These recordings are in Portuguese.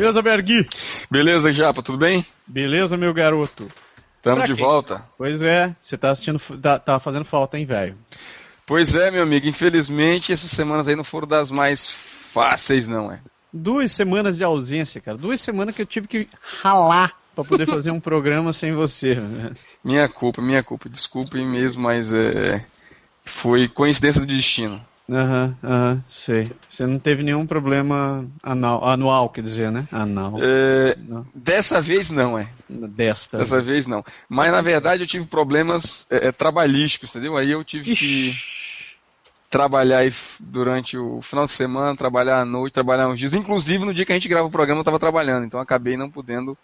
Beleza, Bergui? Beleza, Japa, tudo bem? Beleza, meu garoto? Tamo Pra de quem? volta. Pois é, você tá assistindo, tá, tá fazendo falta, hein, velho? Pois é, meu amigo, infelizmente essas semanas aí não foram das mais fáceis, não é? Duas semanas de ausência, cara. Duas semanas que eu tive que ralar pra poder fazer um programa sem você. né? Minha culpa, minha culpa. Desculpem mesmo, mas é. Foi coincidência do destino. Aham, aham, sei. Você não teve nenhum problema anal, anual, quer dizer, né? Anal. É. Dessa vez não, é. Desta. Dessa vez não. Mas na verdade eu tive problemas é, é, trabalhísticos, entendeu? Aí eu tive que Ixi. trabalhar aí f- durante o final de semana, trabalhar à noite, trabalhar uns dias. Inclusive no dia que a gente grava o programa eu estava trabalhando, então acabei não podendo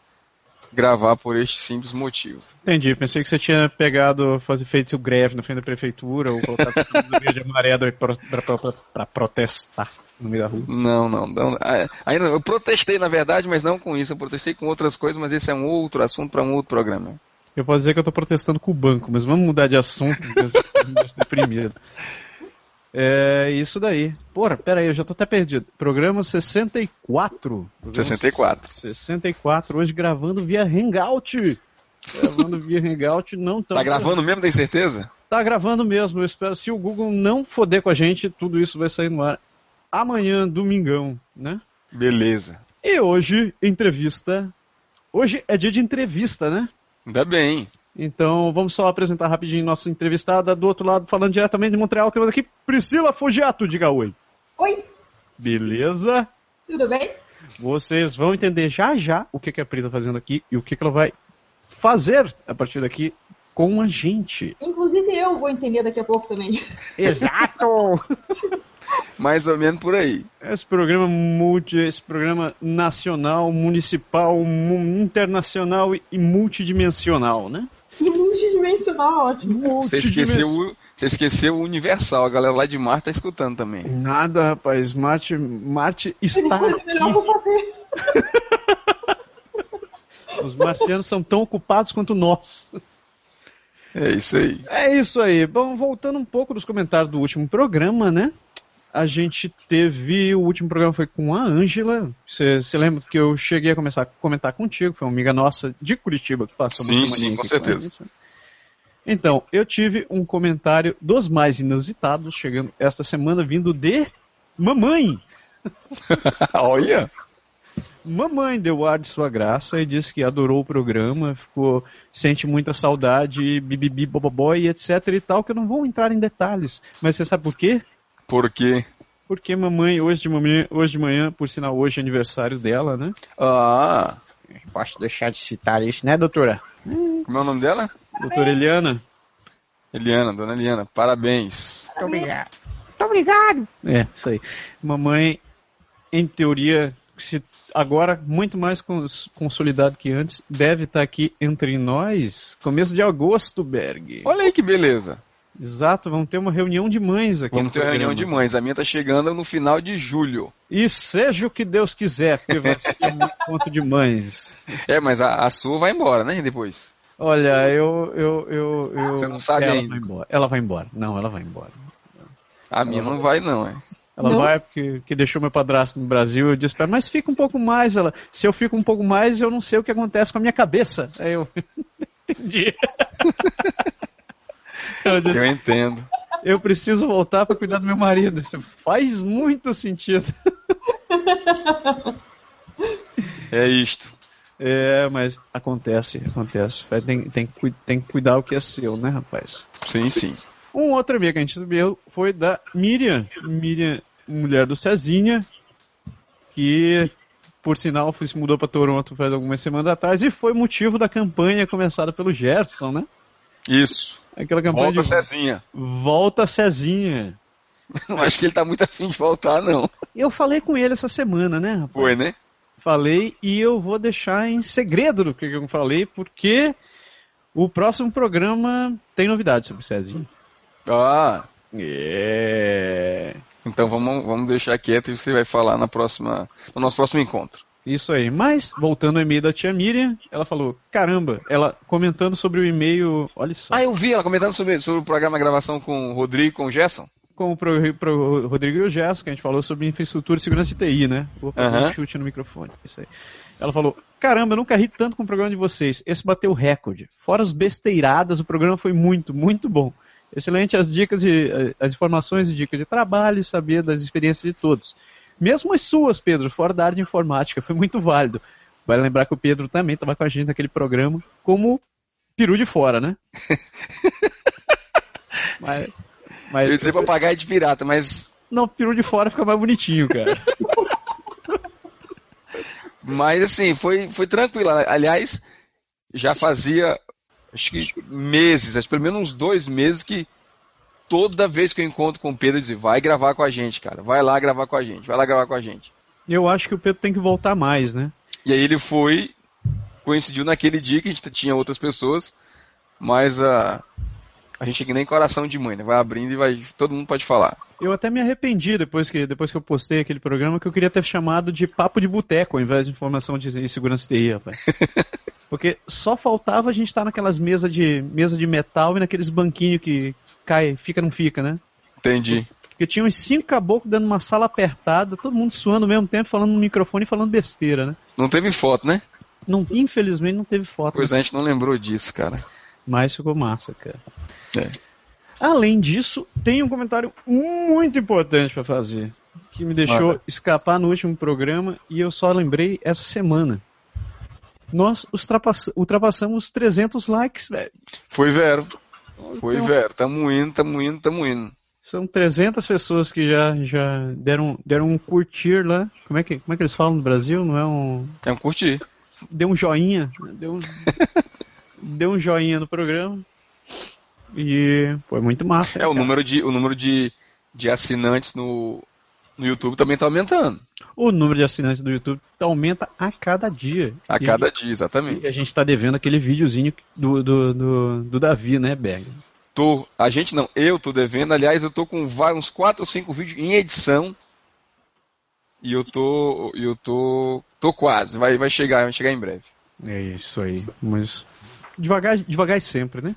gravar por este simples motivo. Entendi, pensei que você tinha pegado, fazer, feito greve na frente da prefeitura ou colocado e pra, pra, pra protestar no meio da rua. Não, não, não. Ah, Ainda eu protestei na verdade, mas não com isso. Eu protestei com outras coisas, mas esse é um outro assunto para um outro programa. Eu posso dizer que eu tô protestando com o banco, mas vamos mudar de assunto, porque eu deprimido. É isso daí. Porra, pera aí, eu já tô até perdido. Programa 64. Programa 64. 64, hoje gravando via Hangout. Gravando via Hangout, não tão Tá gravando mesmo, tem certeza? Tá gravando mesmo, eu espero. Se o Google não foder com a gente, tudo isso vai sair no ar amanhã, domingão, né? Beleza. E hoje, entrevista. Hoje é dia de entrevista, né? Ainda bem. Então vamos só apresentar rapidinho nossa entrevistada do outro lado, falando diretamente de Montreal. Temos aqui Priscila Fugiato, diga oi. Oi, Beleza? tudo bem? Vocês vão entender já já o que, que a Pri tá fazendo aqui e o que, que ela vai fazer a partir daqui com a gente. Inclusive eu vou entender daqui a pouco também. Exato! Mais ou menos por aí. Esse programa multi, esse programa nacional, municipal, mu- internacional e- e multidimensional, né? Multidimensional, ótimo. Você esqueceu, o- você esqueceu o Universal. A galera lá de Marte tá escutando também. Nada, rapaz. Marte, Marte Eles está foram melhor aqui. pra fazer. Os marcianos são tão ocupados quanto nós. É isso aí. É isso aí. Bom, voltando um pouco dos comentários do último programa, né? A gente teve. O último programa foi com a Ângela. Você lembra que eu cheguei a começar a comentar contigo? Foi uma amiga nossa de Curitiba que passou uma Sim, sim, com certeza. né? Então, eu tive um comentário dos mais inusitados chegando esta semana vindo de mamãe. Olha. Mamãe deu ar de sua graça e disse que adorou o programa, ficou sente muita saudade, bibibi, bobobó e etc e tal, que eu não vou entrar em detalhes. Mas você sabe por quê? Por quê? Porque mamãe, hoje de manhã, hoje de manhã, por sinal, hoje é aniversário dela, né? Ah, Posso deixar de citar isso, né, doutora? como é o nome dela? Doutora Eliana? Eliana, dona Eliana, parabéns. Muito obrigado. Muito obrigado. É, isso aí. Mamãe, em teoria, se agora muito mais cons- consolidado que antes, deve estar aqui entre nós, começo de agosto, Berg. Olha aí que beleza. Exato, vamos ter uma reunião de mães aqui. Vamos ter uma reunião de mães. A minha tá chegando no final de julho. E seja o que Deus quiser, porque vai ser um encontro de mães. É, mas a, a sua vai embora, né? Depois. Olha, eu. eu, eu, eu Você não sabe ela ainda. Vai embora. Ela vai embora. Não, ela vai embora. A minha não vai, não, é. Ela Não. vai porque que deixou meu padrasto no Brasil. Eu disse pra ela, mas fica um pouco mais. Ela, se eu fico um pouco mais, eu não sei o que acontece com a minha cabeça. Aí eu. Entendi. eu, disse, Eu entendo. eu preciso voltar pra cuidar do meu marido. Isso faz muito sentido. É isto. É, mas acontece, acontece. Tem, tem, tem que cuidar o que é seu, né, rapaz? Sim, sim. Um outro amigo que a gente recebeu foi da Miriam. Miriam, mulher do Cezinha, que, por sinal, se mudou para Toronto faz algumas semanas atrás e foi motivo da campanha começada pelo Gerson, né? Isso. Aquela campanha Volta, de Cezinha. Volta Cezinha. Não acho que ele tá muito afim de voltar, não. Eu falei com ele essa semana, né, rapaz? Foi, né? Falei e eu vou deixar em segredo do que eu falei, porque o próximo programa tem novidades sobre o Cezinha. Ah, É. então vamos, vamos deixar quieto e você vai falar na próxima, no nosso próximo encontro. Isso aí. Mas, voltando ao e-mail da tia Miriam, ela falou: caramba, ela comentando sobre o e-mail. Olha só. Ah, eu vi ela comentando sobre, sobre o programa gravação com o Rodrigo e com o Gerson. Como pro, pro Rodrigo e o que a gente falou sobre infraestrutura e segurança de TI, né? Opa, Aham. um chute no microfone. Isso aí. Ela falou: Caramba, eu nunca ri tanto com o programa de vocês. Esse bateu o recorde. Fora as besteiradas, o programa foi muito, muito bom. Excelente as dicas e as informações e dicas de trabalho e saber das experiências de todos. Mesmo as suas, Pedro, fora da área de informática, foi muito válido. Vai lembrar que o Pedro também estava com a gente naquele programa, como peru de fora, né? mas, mas Eu ia dizer papagaio de pirata, mas, não, peru de fora fica mais bonitinho, cara. mas assim, foi, foi tranquilo. Aliás, já fazia acho que meses, acho que pelo menos uns dois meses que toda vez que eu encontro com o Pedro, eu dizia, vai gravar com a gente, cara. Vai lá gravar com a gente, vai lá gravar com a gente. Eu acho que o Pedro tem que voltar mais, né? E aí ele foi, coincidiu naquele dia que a gente tinha outras pessoas, mas a, a gente é que nem coração de mãe, né? Vai abrindo e vai. Todo mundo pode falar. Eu até me arrependi depois que, depois que eu postei aquele programa que eu queria ter chamado de papo de boteco ao invés de informação de segurança TI, rapaz. Porque só faltava a gente estar naquelas mesas de, mesa de metal e naqueles banquinhos que cai, fica, não fica, né? Entendi. Porque tinha uns cinco caboclos dentro de uma sala apertada, todo mundo suando ao mesmo tempo, falando no microfone e falando besteira, né? Não teve foto, né? Não, infelizmente não teve foto, Pois é, a gente não lembrou disso, cara. Mas ficou massa, cara. É. Além disso, tem um comentário muito importante para fazer, que me deixou escapar no último programa e eu só lembrei essa semana. Nós ultrapass- ultrapassamos 300 likes, velho. Foi Vero. Foi Então- Vero. Tamo indo, tamo indo, tamo indo. São 300 pessoas que já, já deram, deram um curtir lá. Como é, que, como é que eles falam no Brasil? Não é um. É um curtir. Deu um joinha. né? Deu um, deu um joinha no programa. E foi muito massa. É, o número de, o número de, de assinantes no, no YouTube também tá aumentando. O número de assinantes do YouTube aumenta a cada dia. A E- cada dia, E exatamente. a gente tá devendo aquele videozinho do, do, do, do Davi, né, Berg? Tô, a gente não, eu tô devendo. Aliás, eu tô com vai- uns 4 ou 5 vídeos em edição. E eu tô. Eu tô. tô quase. Vai, vai chegar, vai chegar em breve. É isso aí. Mas devagar, devagar e sempre, né?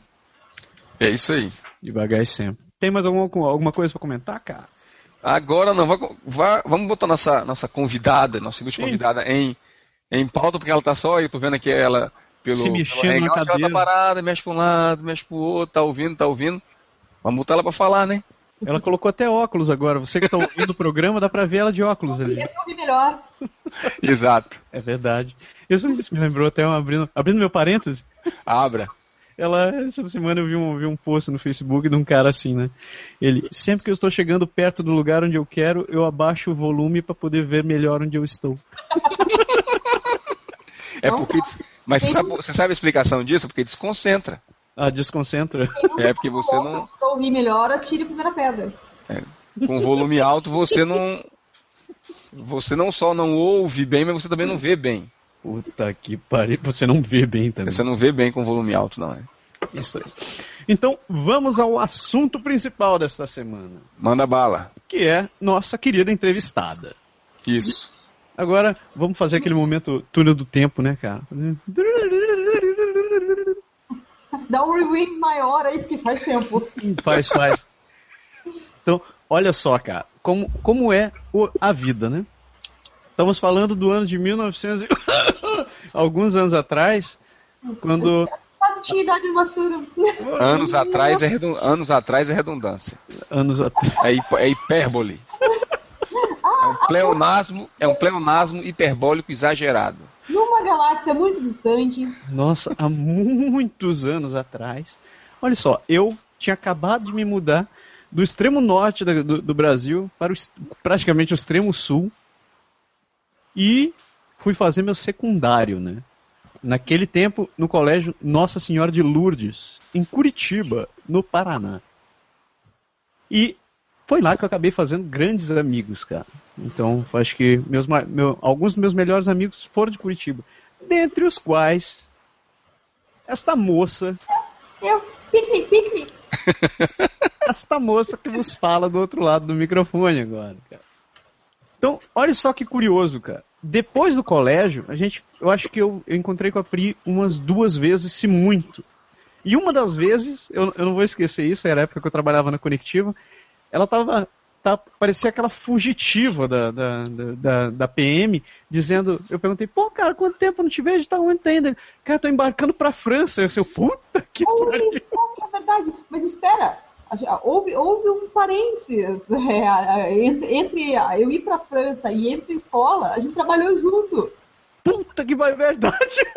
É isso aí. Devagar e sempre. Tem mais alguma, alguma coisa pra comentar, cara? Agora não, vai, vai- vamos botar nossa, nossa convidada, nossa Sim. convidada em, em pauta, porque ela tá só, eu tô vendo aqui ela pelo, Se mexendo na Hangout, Ela cadeira. tá parada, mexe pra um lado, mexe pro outro, tá ouvindo, tá ouvindo. Vamos botar ela pra falar, né? Ela colocou até óculos agora. Você que tá ouvindo o programa, dá pra ver ela de óculos ali. Queria ouvir melhor. Exato. É verdade. Isso, me lembrou até um abrindo, abrindo meu parênteses. Abra. Ela, essa semana eu vi um, vi um post no Facebook de um cara assim, né? Ele, sempre que eu estou chegando perto do lugar onde eu quero, eu abaixo o volume para poder ver melhor onde eu estou. É porque. Mas você sabe, você sabe a explicação disso? Porque desconcentra. Ah, desconcentra. É porque você não. Pra ouvir melhor, atire a primeira pedra. Com volume alto, você não. Você não só não ouve bem, mas você também não vê bem. Puta que pariu. Você não vê bem também. Você não vê bem com volume alto, não é? Isso aí. Então, vamos ao assunto principal desta semana, Manda bala. que é nossa querida entrevistada. Isso. Agora, vamos fazer aquele momento túnel do tempo, né, cara? Dá um rewind maior aí, porque faz tempo. Faz, faz. Então, olha só, cara, como, como é o- a vida, né? Estamos falando do ano de 1900 e... alguns anos atrás, quando Quase tinha idade de matura. Anos atrás é, redun- anos atrás é redundância. anos atrás, É, hip- é hipérbole. É um pleonasmo, é um pleonasmo hiperbólico exagerado. Galáxia muito distante. nossa, há muitos anos atrás. Olha só, eu tinha acabado de me mudar do extremo norte da- do, do Brasil para o, praticamente o extremo sul e fui fazer meu secundário, né? naquele tempo no colégio Nossa Senhora de Lourdes, em Curitiba, no Paraná. E foi lá que eu acabei fazendo grandes amigos, cara. Então, acho que meus, meu, alguns dos meus melhores amigos foram de Curitiba. Dentre os quais, esta moça. Eu, pique, pique. esta moça que vos fala do outro lado do microfone agora, cara. Então, olha só que curioso, cara. Depois do colégio, a gente, eu acho que eu, eu encontrei com a Pri umas duas vezes, se muito. E uma das vezes, eu, eu não vou esquecer isso, era a época que eu trabalhava na Conectiva, ela tava, tá, parecia aquela fugitiva da, da, da, da, PM, dizendo, eu perguntei, pô, cara, quanto tempo eu não te vejo, tá onde tá ainda? Cara, tô embarcando pra França. Eu sei, puta que pariu. É verdade, mas espera, houve, houve um parênteses é, entre, entre, eu ir pra França e entre escola, a gente trabalhou junto. Puta que vai verdade!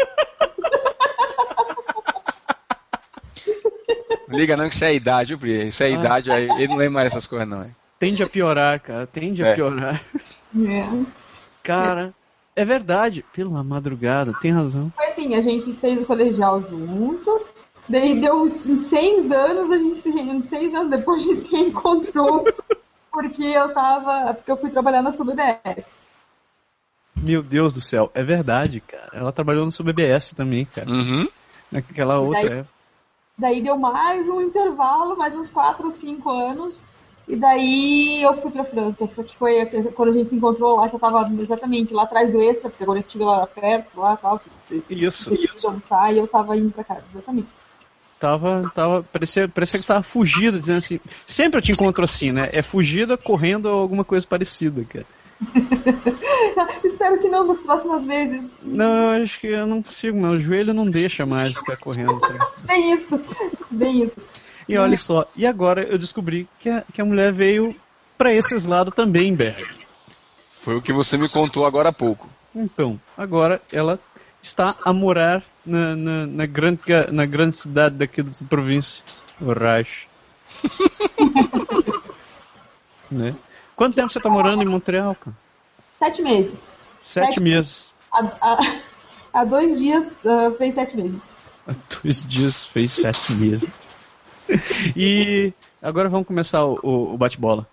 Liga não que isso é a idade, Pri. Isso é a ah. idade, aí ele não lembra mais essas coisas, não. Hein? Tende a piorar, cara. Tende é. a piorar. É. Cara, é verdade. Pela madrugada, tem razão. Foi assim, a gente fez o colegial junto. Daí deu uns, uns seis anos, a gente se seis anos depois a gente se encontrou. porque eu tava. Porque eu fui trabalhar na SubBS. Meu Deus do céu, é verdade, cara. Ela trabalhou no SubBS também, cara. Uhum. Naquela outra daí, época. Daí deu mais um intervalo, mais uns 4 ou 5 anos. E daí eu fui pra França, porque foi quando a gente se encontrou lá, que eu tava exatamente lá atrás do Extra, porque agora eu estive lá perto, lá e tal. Assim, isso, isso. Almoçar, e eu tava indo pra casa, exatamente. Tava, tava, parecia, parecia que tava fugida, dizendo assim. Sempre eu te encontro assim, né? É fugida correndo ou alguma coisa parecida, cara. Espero que não nas próximas vezes. Não, eu acho que eu não consigo, meu joelho não deixa mais ficar correndo. Assim. Bem isso, bem isso. E olha só, e agora eu descobri que a, que a mulher veio para esses lados também, Berg. Foi o que você me contou agora há pouco. Então, agora ela está a morar na, na, na grande, na grande cidade daqui da província, o Raj. né? Quanto tempo você está morando em Montreal, cara? Sete meses. Sete, sete meses. Há, há, dois dias uh, fez sete meses. Há dois dias fez sete meses. e agora vamos começar o, o, bate-bola.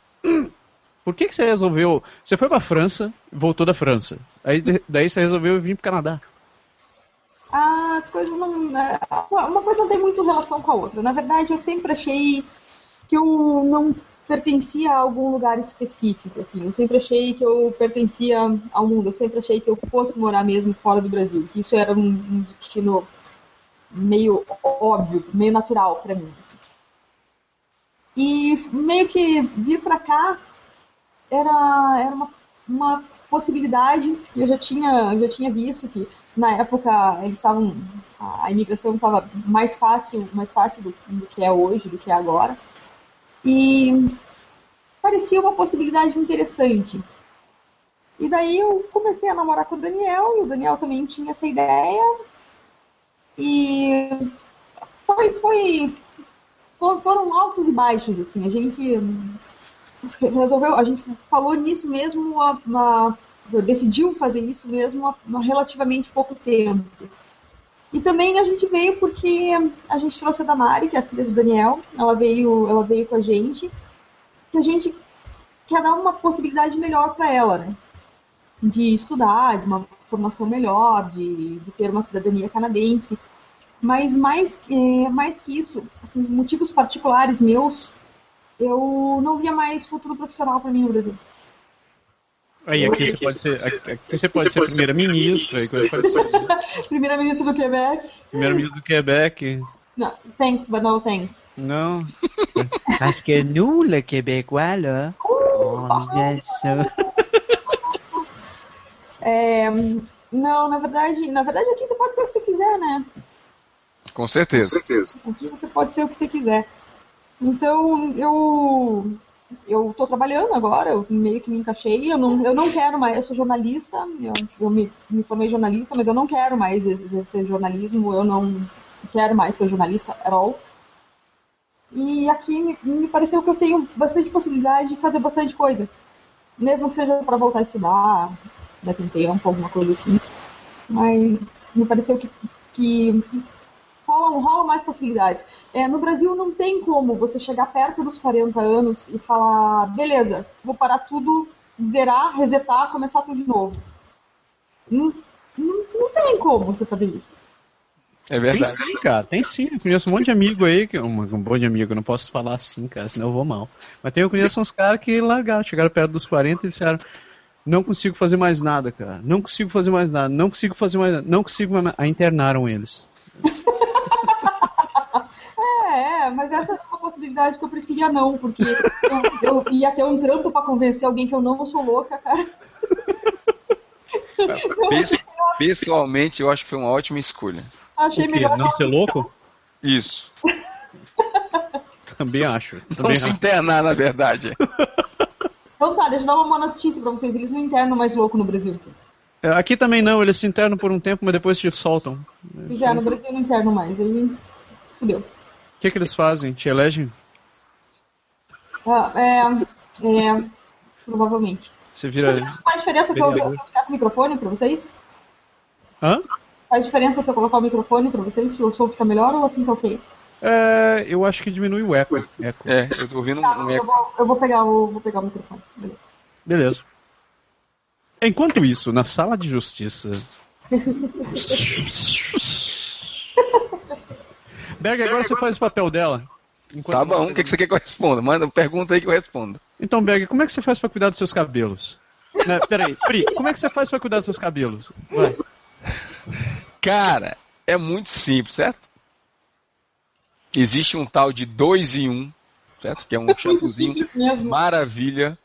Por que, que você resolveu. Você foi pra França, voltou da França. Aí daí você resolveu vir pro Canadá. Ah, as coisas não. Né, uma coisa não tem muito relação com a outra. Na verdade, eu sempre achei que eu não pertencia a algum lugar específico, assim. Eu sempre achei que eu pertencia ao mundo, eu sempre achei que eu fosse morar mesmo fora do Brasil, que isso era um, um destino meio óbvio, meio natural para mim. Assim. E meio que vir para cá era, era uma, uma possibilidade. Eu já tinha, eu já tinha visto que na época eles estavam a imigração estava mais fácil, mais fácil do, do que é hoje, do que é agora. E parecia uma possibilidade interessante. E daí eu comecei a namorar com o Daniel, e o Daniel também tinha essa ideia. E foi, foi foram altos e baixos, assim. A gente resolveu, a gente falou nisso mesmo, uma, uma, decidiu fazer isso mesmo há relativamente pouco tempo. E também a gente veio porque a gente trouxe a Damari, que é a filha do Daniel, ela veio, ela veio com a gente, que a gente quer dar uma possibilidade melhor para ela, né? De estudar, de uma formação melhor, de, de ter uma cidadania canadense. Mas mais, é, mais que isso, assim, motivos particulares meus, eu não via mais futuro profissional para mim no Brasil. Aí aqui você pode ser, aqui você pode ser primeira-ministra. Primeira-ministra do Quebec. Primeira-ministra do Quebec. Não, thanks, but no thanks. Não. Parce que nous, le Québécois, là, on aime ça. É, não, na verdade, na verdade aqui você pode ser o que você quiser, né? Com certeza. Com certeza. Você pode ser o que você quiser. Então, eu eu estou trabalhando agora, eu meio que me encaixei, eu não, eu não quero mais, eu sou jornalista, eu, eu me, me formei jornalista, mas eu não quero mais exercer jornalismo, eu não quero mais ser jornalista at all. E aqui me, me pareceu que eu tenho bastante possibilidade de fazer bastante coisa, mesmo que seja para voltar a estudar, daqui um tempo, alguma coisa assim. Mas me pareceu que, que rolam, rolam mais possibilidades. É, no Brasil não tem como você chegar perto dos 40 anos e falar, beleza, vou parar tudo, zerar, resetar, começar tudo de novo. Não, não, não tem como você fazer isso. É Tem verdade. sim, cara, tem sim. Eu conheço um monte de amigo aí, que, um, um monte de amigo, eu não posso falar assim, cara, senão eu vou mal. Mas tem, eu conheço uns caras que largaram, chegaram perto dos 40 e disseram, não consigo fazer mais nada, cara, não consigo fazer mais nada, não consigo fazer mais nada, não consigo mais nada. Aí internaram eles. É, é, mas essa é uma possibilidade que eu preferia não, porque eu, eu ia ter um trampo pra convencer alguém que eu não sou louca, cara. Pes- Pessoalmente, eu acho que foi uma ótima escolha. Achei melhor. Não ser louco? Isso. Também acho. Não Também se acho. internar, na verdade. Então tá, deixa eu dar uma boa notícia pra vocês. Eles não internam mais louco no Brasil. É, Aqui também não, eles se internam por um tempo, mas depois te soltam. E já no Brasil não internam mais. Aí fudeu. O que, que eles fazem? Te elegem? Ah, é, é, provavelmente. Você vira. Faz diferença se eu, se eu Vereador. ficar com o microfone pra vocês? Hã? Faz diferença se eu colocar o microfone pra vocês? Se o som fica melhor ou assim tá ok? É, eu acho que diminui o eco. eco. É, eu tô ouvindo Tá, um eu eco. vou, eu vou pegar o, vou pegar o microfone. Beleza. Beleza. Enquanto isso, na sala de justiça. Berg, agora você faz o papel dela. Tá bom, o que, que você quer que eu responda? Manda, pergunta aí que eu respondo. Então, Berg, como é que você faz pra cuidar dos seus cabelos? Né, peraí, Pri, como é que você faz pra cuidar dos seus cabelos? Vai. Cara, é muito simples, certo? Existe um tal de 2 em 1, um, certo? Que é um shampoozinho Isso mesmo. maravilha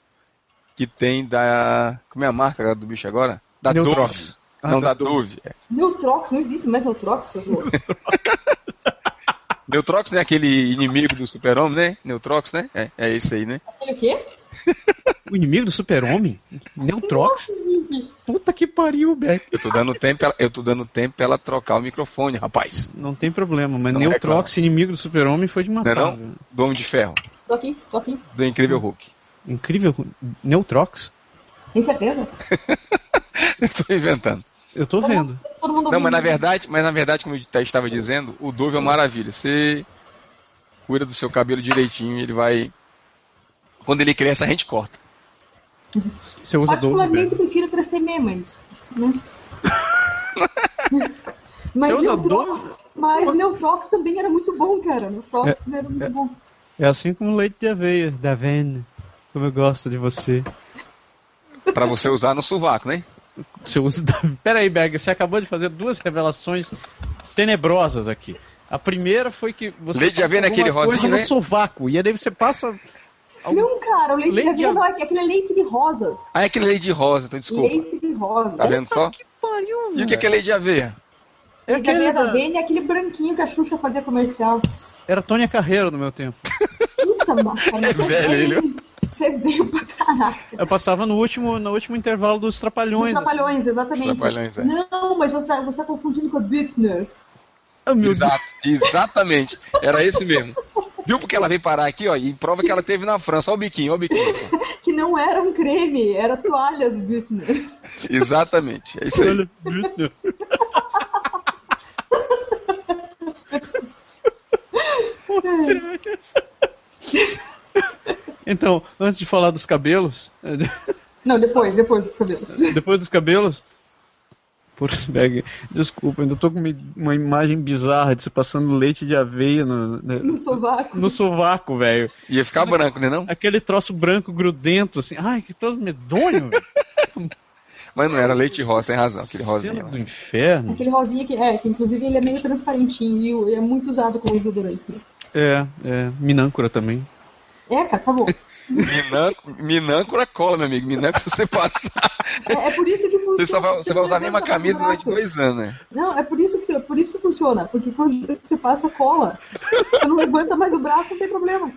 que tem da. Como é a marca do bicho agora? Da Neutrox. Ah, Não, da da Dove. É. Neutrox, não existe mais Neutrox, seus loucos. Neutrox não é aquele inimigo do super-homem, né? Neutrox, né? É, é esse aí, né? Aquele o quê? O inimigo do super-homem? Neutrox? Puta que pariu, Berg. Eu tô dando tempo, pra- eu tô dando tempo pra ela trocar o microfone, rapaz. Não tem problema, mas Não Neutrox, inimigo do super-homem, foi de Não é matar. não? Do Homem de Ferro, Tô aqui, tô aqui. do Incrível Hulk. Incrível. Neutrox? Tem certeza? Eu tô inventando. Eu tô vendo. Todo mundo Não, mas na verdade, mas na verdade, como eu estava dizendo, o Dove é uma maravilha. Você cuida do seu cabelo direitinho, ele vai. Quando ele cresce, a gente corta. Você usa Dove, Particularmente prefiro 3CM, mas. Né? mas Você usa Neutrox, mas Neutrox também era muito bom, cara. Neutrox era muito bom. É assim como leite de aveia, da Ven. Como eu gosto de você. Pra você usar no sovaco, né? Você usa da... Pera aí, Berg, você acabou de fazer duas revelações tenebrosas aqui. A primeira foi que você Leite de passa naquele alguma coisa rosinho, no né? sovaco. E aí você passa... algum- Não, cara, o leite, Leite de de- é aquele é leite de rosas. Ah, é aquele leite de rosa, então desculpa. Leite de rosas. Tá vendo só? Que pariu, E o que, que é leite de aveia? É Leite de aquele aveia. Vênia é aquele branquinho que a Xuxa fazia comercial. Era Tônia Carreiro no meu tempo. Puta, mano. É velho, ele. Você veio pra caraca. Eu passava no último, no último intervalo dos Os Trapalhões. Trapalhões, exatamente. Os Trapalhões, é. Não, mas você, você tá confundindo com a Büchner. assim. Ah, meu Deus. Exato, exatamente. Era esse mesmo. Viu porque ela veio parar aqui, ó, e prova que ela teve na França. Olha o biquinho, olha o biquinho. Que não era um creme, era toalhas Büchner. Exatamente, é isso aí. Olha, Büchner. Então, antes de falar dos cabelos, Não, depois, depois dos cabelos. depois dos cabelos. Por, Berg, desculpa, ainda tô com uma, imagem bizarra de você passando leite de aveia no, no, No sovaco. no sovaco, velho. Ia ficar branco, né não? Aquele troço branco grudento, assim. Ai, que troço medonho, velho. Mas não era leite rosa, tem razão, aquele Cena rosinho. do inferno. Aquele rosinha que é, que inclusive ele é meio transparentinho e é muito usado como desodorante mesmo. É, é, minâncora também. É, cara, bom. Minâncora, minâncora cola, meu amigo. Minâncora, se você passar, É, é por isso que funciona. você, só vai, você vai usar a mesma camisa durante dois anos, né? Não, é por isso que, você- por isso que funciona. Porque quando você passa cola, você não levanta mais o braço, não tem problema.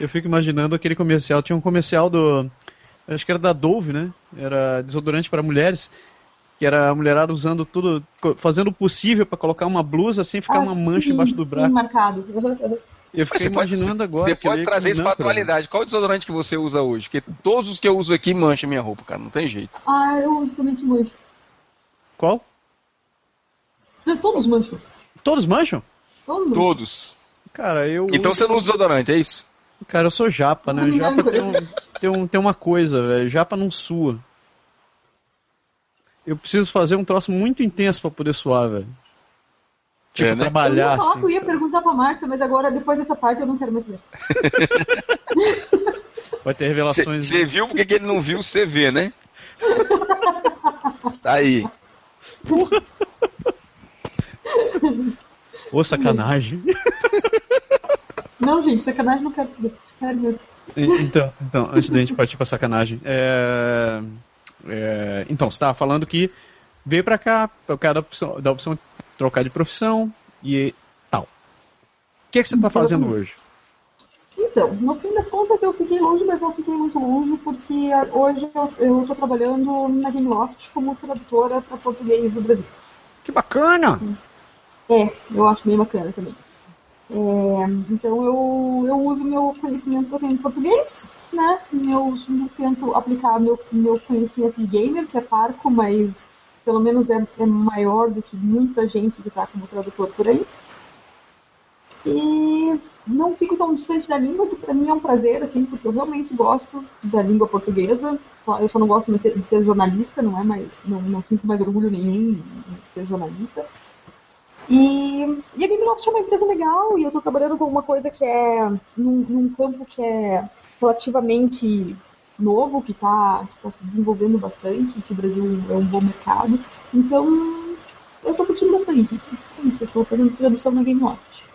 Eu fico imaginando aquele comercial. Tinha um comercial do. Acho que era da Dove, né? Era desodorante para mulheres. Que era a mulherada usando tudo, fazendo o possível para colocar uma blusa sem ficar Ah, uma mancha sim, embaixo do sim, braço. marcado. Eu fiquei imaginando agora. Você pode trazer isso pra né? atualidade. Qual desodorante que você usa hoje? Porque todos os que eu uso aqui mancham minha roupa, cara. Não tem jeito. Ah, eu uso também de noite. Qual? Todos mancham. Todos mancham? Todos mancham. Todos. Cara, eu. Então você não usa desodorante, é isso? Cara, eu sou japa, né? Japa tem, um, tem, um, tem uma coisa, velho. Japa não sua. Eu preciso fazer um troço muito intenso pra poder suar, velho. Tipo, É, né? Eu trabalhar ia falar assim. que eu ia perguntar pra Márcia, mas agora, depois dessa parte, eu não quero mais saber. Vai ter revelações. Você viu porque que ele não viu o CV, né? Tá aí. Ô, sacanagem. Não, gente, sacanagem não quero saber. Sério mesmo. Então, então, antes da gente partir pra sacanagem. É, é, então, você tava falando que veio pra cá, por causa da opção, da opção trocar de profissão e tal. O que, é que você tá fazendo hoje? Então, no fim das contas, eu fiquei longe, mas não fiquei muito longe, porque hoje eu- estou trabalhando na Gameloft como tradutora para português do Brasil. Que bacana! É, eu acho bem bacana também. É, então eu, eu uso meu conhecimento que eu tenho de português, né? Eu, eu tento aplicar meu, meu conhecimento de gamer, que é parco, mas pelo menos é, é maior do que muita gente que está como tradutor por aí. E não fico tão distante da língua, que para mim é um prazer, assim, porque eu realmente gosto da língua portuguesa. Eu só não gosto de ser, de ser jornalista, não é? Mas não, não sinto mais orgulho nenhum de ser jornalista. E, e a Gameloft é uma empresa legal e eu estou trabalhando com uma coisa que é num, num campo que é relativamente novo, que está se desenvolvendo bastante, que o Brasil é um bom mercado. Então, eu estou curtindo bastante. É isso, eu estou fazendo tradução na Gameloft.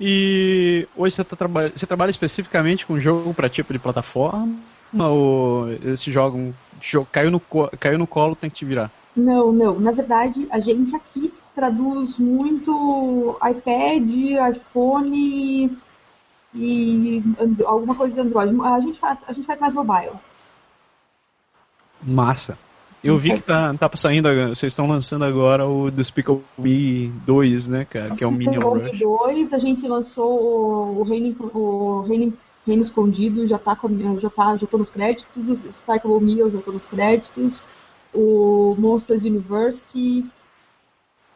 E hoje você, tá traba você trabalha especificamente com jogo pra tipo de plataforma? Ou esse jogo, jogo caiu, no caiu no colo, tem que te virar? Não, não. Na verdade, a gente aqui traduz muito iPad, iPhone e alguma coisa de Android. A gente faz, a gente faz mais mobile. Massa. Eu vi que tá, tá saindo, vocês estão lançando agora o Despicable Me 2, né, cara? Que é o Minion Rush. 2, a gente lançou o Reino, o Reino, Reino Escondido, já tá, com- já tá, já tô nos créditos, o Despicable Me já tô nos créditos, o Monsters University,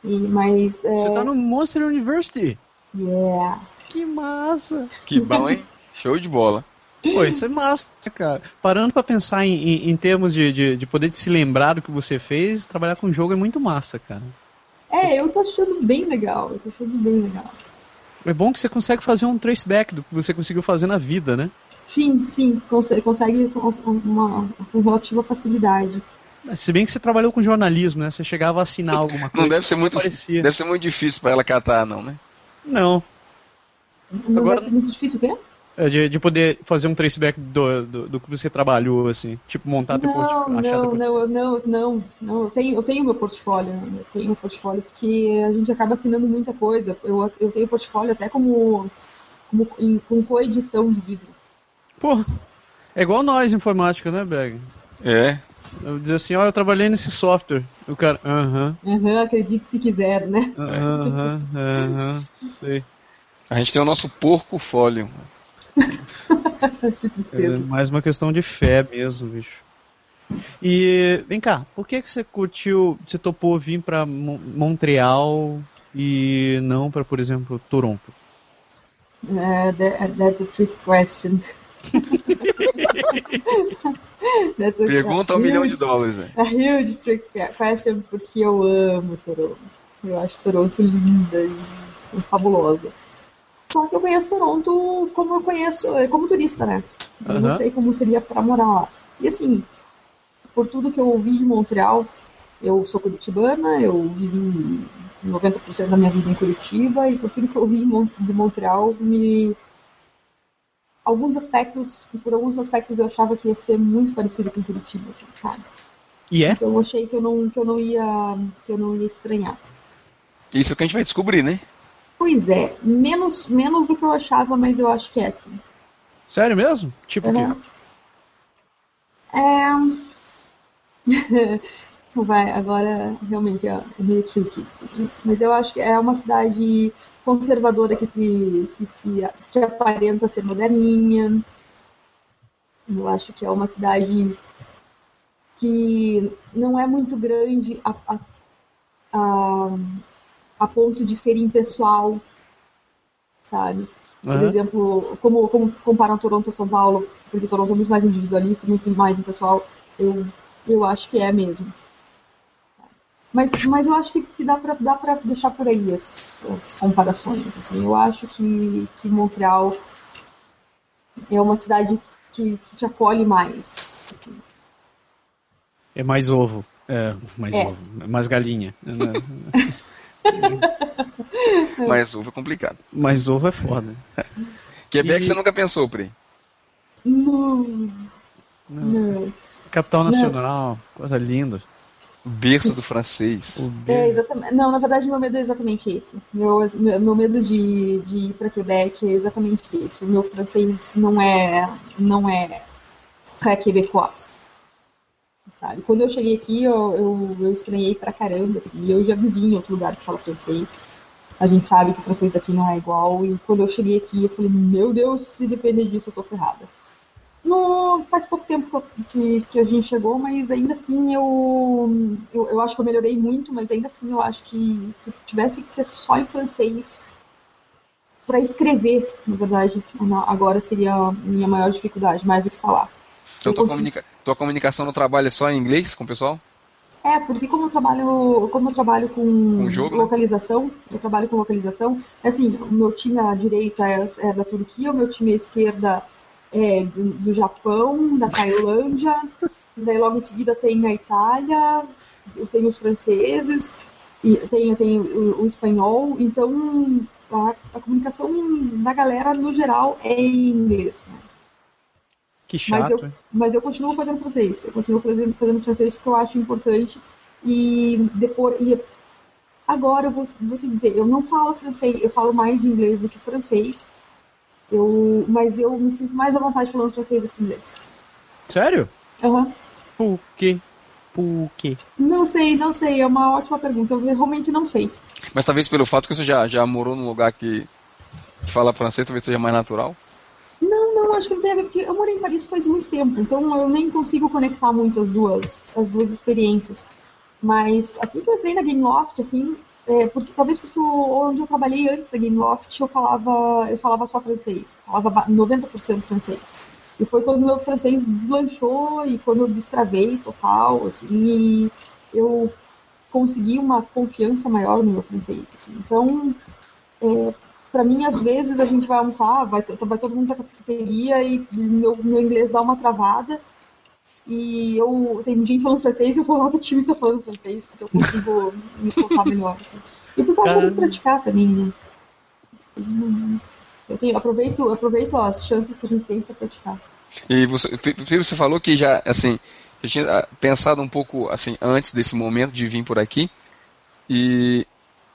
e mais, é, Você tá no Monster University? yeah. Que massa! Que bom, hein? Show de bola. Pô, isso é massa, cara. Parando pra pensar em, em, em termos de, de, de poder se lembrar do que você fez, trabalhar com jogo é muito massa, cara. É, eu tô achando bem legal, eu tô achando bem legal. É bom que você consegue fazer um traceback do que você conseguiu fazer na vida, né? Sim, sim, consegue, consegue com, uma, com relativa facilidade. Se bem que você trabalhou com jornalismo, né? Você chegava a assinar alguma coisa. Não deve ser muito, parecia. deve ser muito difícil pra ela catar, não, né? Não. Não Agora- deve ser muito difícil, o quê? É de, de poder fazer um traceback do, do, do que você trabalhou, assim. Tipo, montar teu Não, portfólio. não, não, não, não, não. Eu tenho, eu tenho meu portfólio, eu tenho meu portfólio porque a gente acaba assinando muita coisa. Eu, eu tenho portfólio até como, como em, com coedição de livro. Pô, é igual nós, informática, né, Berg? É. Eu dizer assim, ó, eu trabalhei nesse software. O cara, aham, Aham, acredite se quiser, né? aham, aham, sei. A gente tem o nosso porco fólio. que É tristeza. mais uma questão de fé mesmo, bicho. E vem cá, por que que você curtiu, você topou vir pra Mon- Montreal e não pra, por exemplo, Toronto? Uh, that, that's a trick question. That's a- Pergunta a um milhão de dólares, né? A huge trick question, porque eu amo Toronto. Eu acho Toronto linda e fabulosa. Só que eu conheço Toronto como eu conheço, eh, como turista, né? Eu não sei como seria pra morar lá. E assim, por tudo que eu ouvi de Montreal, eu sou curitibana, eu vivi 90% da minha vida em Curitiba, e por tudo que eu ouvi de Montreal, me alguns aspectos, por alguns aspectos eu achava que ia ser muito parecido com Curitiba, assim, sabe? E é? Então eu achei que eu não, que eu não ia, que eu não ia estranhar. Isso é o que a gente vai descobrir, né? Pois é, menos, menos do que eu achava, mas eu acho que é assim. Sério mesmo? Tipo o quê? Uhum. É... Vai, agora realmente é meio tricky. Mas eu acho que é uma cidade conservadora que se, que se que aparenta ser moderninha. Eu acho que é uma cidade que não é muito grande a, a, a, a ponto de ser impessoal, sabe? Por Aham. exemplo, como, como comparam Toronto a São Paulo, porque Toronto é muito mais individualista, muito mais impessoal, eu, eu acho que é mesmo. Mas, mas eu acho que, que dá, pra deixar por aí as, as comparações. Assim. Eu acho que, que Montreal é uma cidade que, que te acolhe mais. assim. É mais ovo. É, mais É. ovo. Mais galinha. Mas uva é complicado. mais ovo é foda. Quebec E- você nunca pensou, Pri? Não, não. Capital nacional, coisa linda. Berço do francês. O É, exatamente. Não, na verdade, meu medo é exatamente esse. Meu, meu, meu medo de, de ir para Quebec é exatamente esse. O meu francês não é, não é très québécois. Sabe? Quando eu cheguei aqui, eu, eu, eu estranhei pra caramba. Assim, e eu já vivi em outro lugar que fala francês. A gente sabe que o francês daqui não é igual. E quando eu cheguei aqui, eu falei: Meu Deus, se depender disso, eu tô ferrada. No, faz pouco tempo que, que a gente chegou, mas ainda assim eu, eu, eu acho que eu melhorei muito, mas ainda assim eu acho que se tivesse que ser só em francês para escrever, na verdade, agora seria a minha maior dificuldade, mais do que falar. Então Eu tua, comunica- tua comunicação no trabalho é só em inglês com o pessoal? É, porque como eu trabalho, como eu trabalho com jogo, né? localização, eu trabalho com localização, assim, o meu time à direita é, é da Turquia, o meu time à esquerda é do, do Japão, da Tailândia, daí logo em seguida tem a Itália, eu tenho os franceses, e tem, tem o, o espanhol, então a, a comunicação da galera no geral é em inglês, né? Que Mas chato, eu, hein? mas eu continuo fazendo francês. Eu continuo fazendo, fazendo francês porque eu acho importante. E depois. E agora eu vou, vou te dizer, eu não falo francês, eu falo mais inglês do que francês. Eu, mas eu me sinto mais à vontade falando francês do que inglês. Sério? Aham. Por quê? Por quê? Não sei, não sei, é uma ótima pergunta. Eu realmente não sei. Mas talvez pelo fato que você já, já morou num lugar que fala francês, talvez seja mais natural. Não, não, acho que não tem a ver, porque eu morei em Paris faz muito tempo, então eu nem consigo conectar muito as duas, as duas experiências. Mas assim que eu entrei na Game Loft, assim, é, porque, talvez porque onde eu trabalhei antes da Game Loft, eu falava, eu falava só francês, falava ba- 90% francês. E foi quando meu francês deslanchou e quando eu destravei total, assim, e eu consegui uma confiança maior no meu francês. assim. Então, é, para mim, às vezes, a gente vai almoçar, vai, vai todo mundo pra cafeteria e meu, meu inglês dá uma travada. E eu tem gente falando francês e eu vou lá pro time que tá falando francês, porque eu consigo me soltar melhor. Assim. E por causa de praticar também, né? Eu tenho, aproveito, aproveito as chances que a gente tem para praticar. E você, você falou que já, assim, eu tinha ah, pensado um pouco, assim, antes desse momento de vir por aqui. E,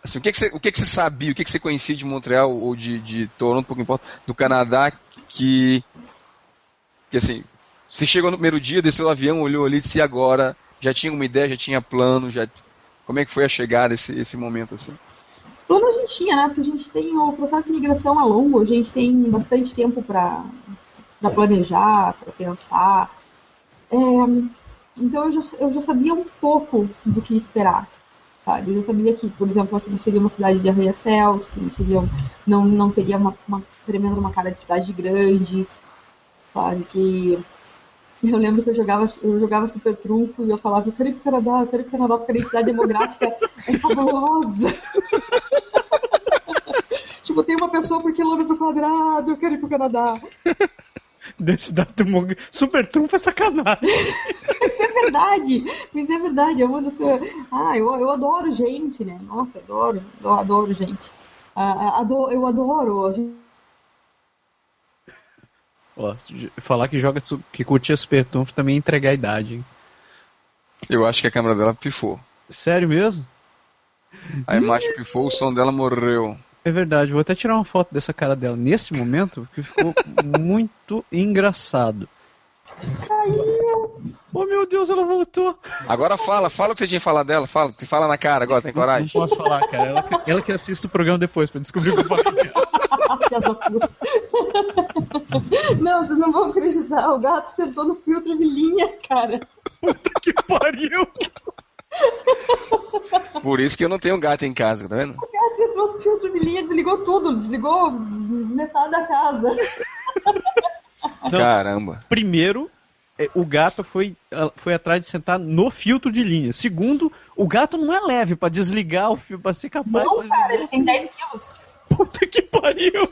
assim, o que, que, você, o que, que você sabia, o que, que você conhecia de Montreal ou de, de Toronto, pouco importa, do Canadá, que, que, assim, você chegou no primeiro dia, desceu o avião, olhou ali e disse, "E agora, já tinha uma ideia, já tinha plano, já... Como é que foi a chegada, esse, esse momento, assim? Plano a gente tinha, né? Porque a gente tem o processo de migração a longo, a gente tem bastante tempo para planejar, para pensar. É, então eu já, eu já sabia um pouco do que esperar, sabe? Eu já sabia que, por exemplo, aqui não seria uma cidade de arranha-céus, que não, seria, não, não teria uma, uma tremenda uma cara de cidade grande, sabe? Que eu lembro que eu jogava, eu jogava super trunfo e eu falava, eu quero ir pro Canadá, eu quero ir pro Canadá porque a densidade demográfica é fabulosa. tipo, tem uma pessoa por quilômetro quadrado, eu quero ir pro Canadá. Densidade demográfica. Super trunfo é sacanagem. Mas é verdade, mas é verdade. É uma das. Ah, eu, eu adoro gente, né? Nossa, adoro, eu adoro gente. Ah, adoro, eu adoro. Ó, falar que joga que curtia Super trunfo também é entregar a idade, hein? Eu acho que a câmera dela pifou. Sério mesmo? A imagem pifou, o som dela morreu. É verdade, vou até tirar uma foto dessa cara dela nesse momento, que ficou muito engraçado. Caiu. Oh meu Deus, ela voltou! Agora fala, fala o que você tinha que falar dela, fala, fala na cara agora, tem Não coragem. posso falar, cara. Ela, que- ela que assiste o programa depois pra descobrir o que eu falei. Puta. Não, vocês não vão acreditar. O gato sentou no filtro de linha, cara. Que pariu! Por isso que eu não tenho gato em casa, tá vendo? O gato entrou no filtro de linha, desligou tudo, desligou metade da casa. Não. Caramba. Primeiro, é, o gato foi, ah, foi atrás de sentar no filtro de linha. Segundo, o gato não é leve pra desligar o fio, pra ser capaz Não, de. cara, ele tem 10 quilos. Puta que pariu!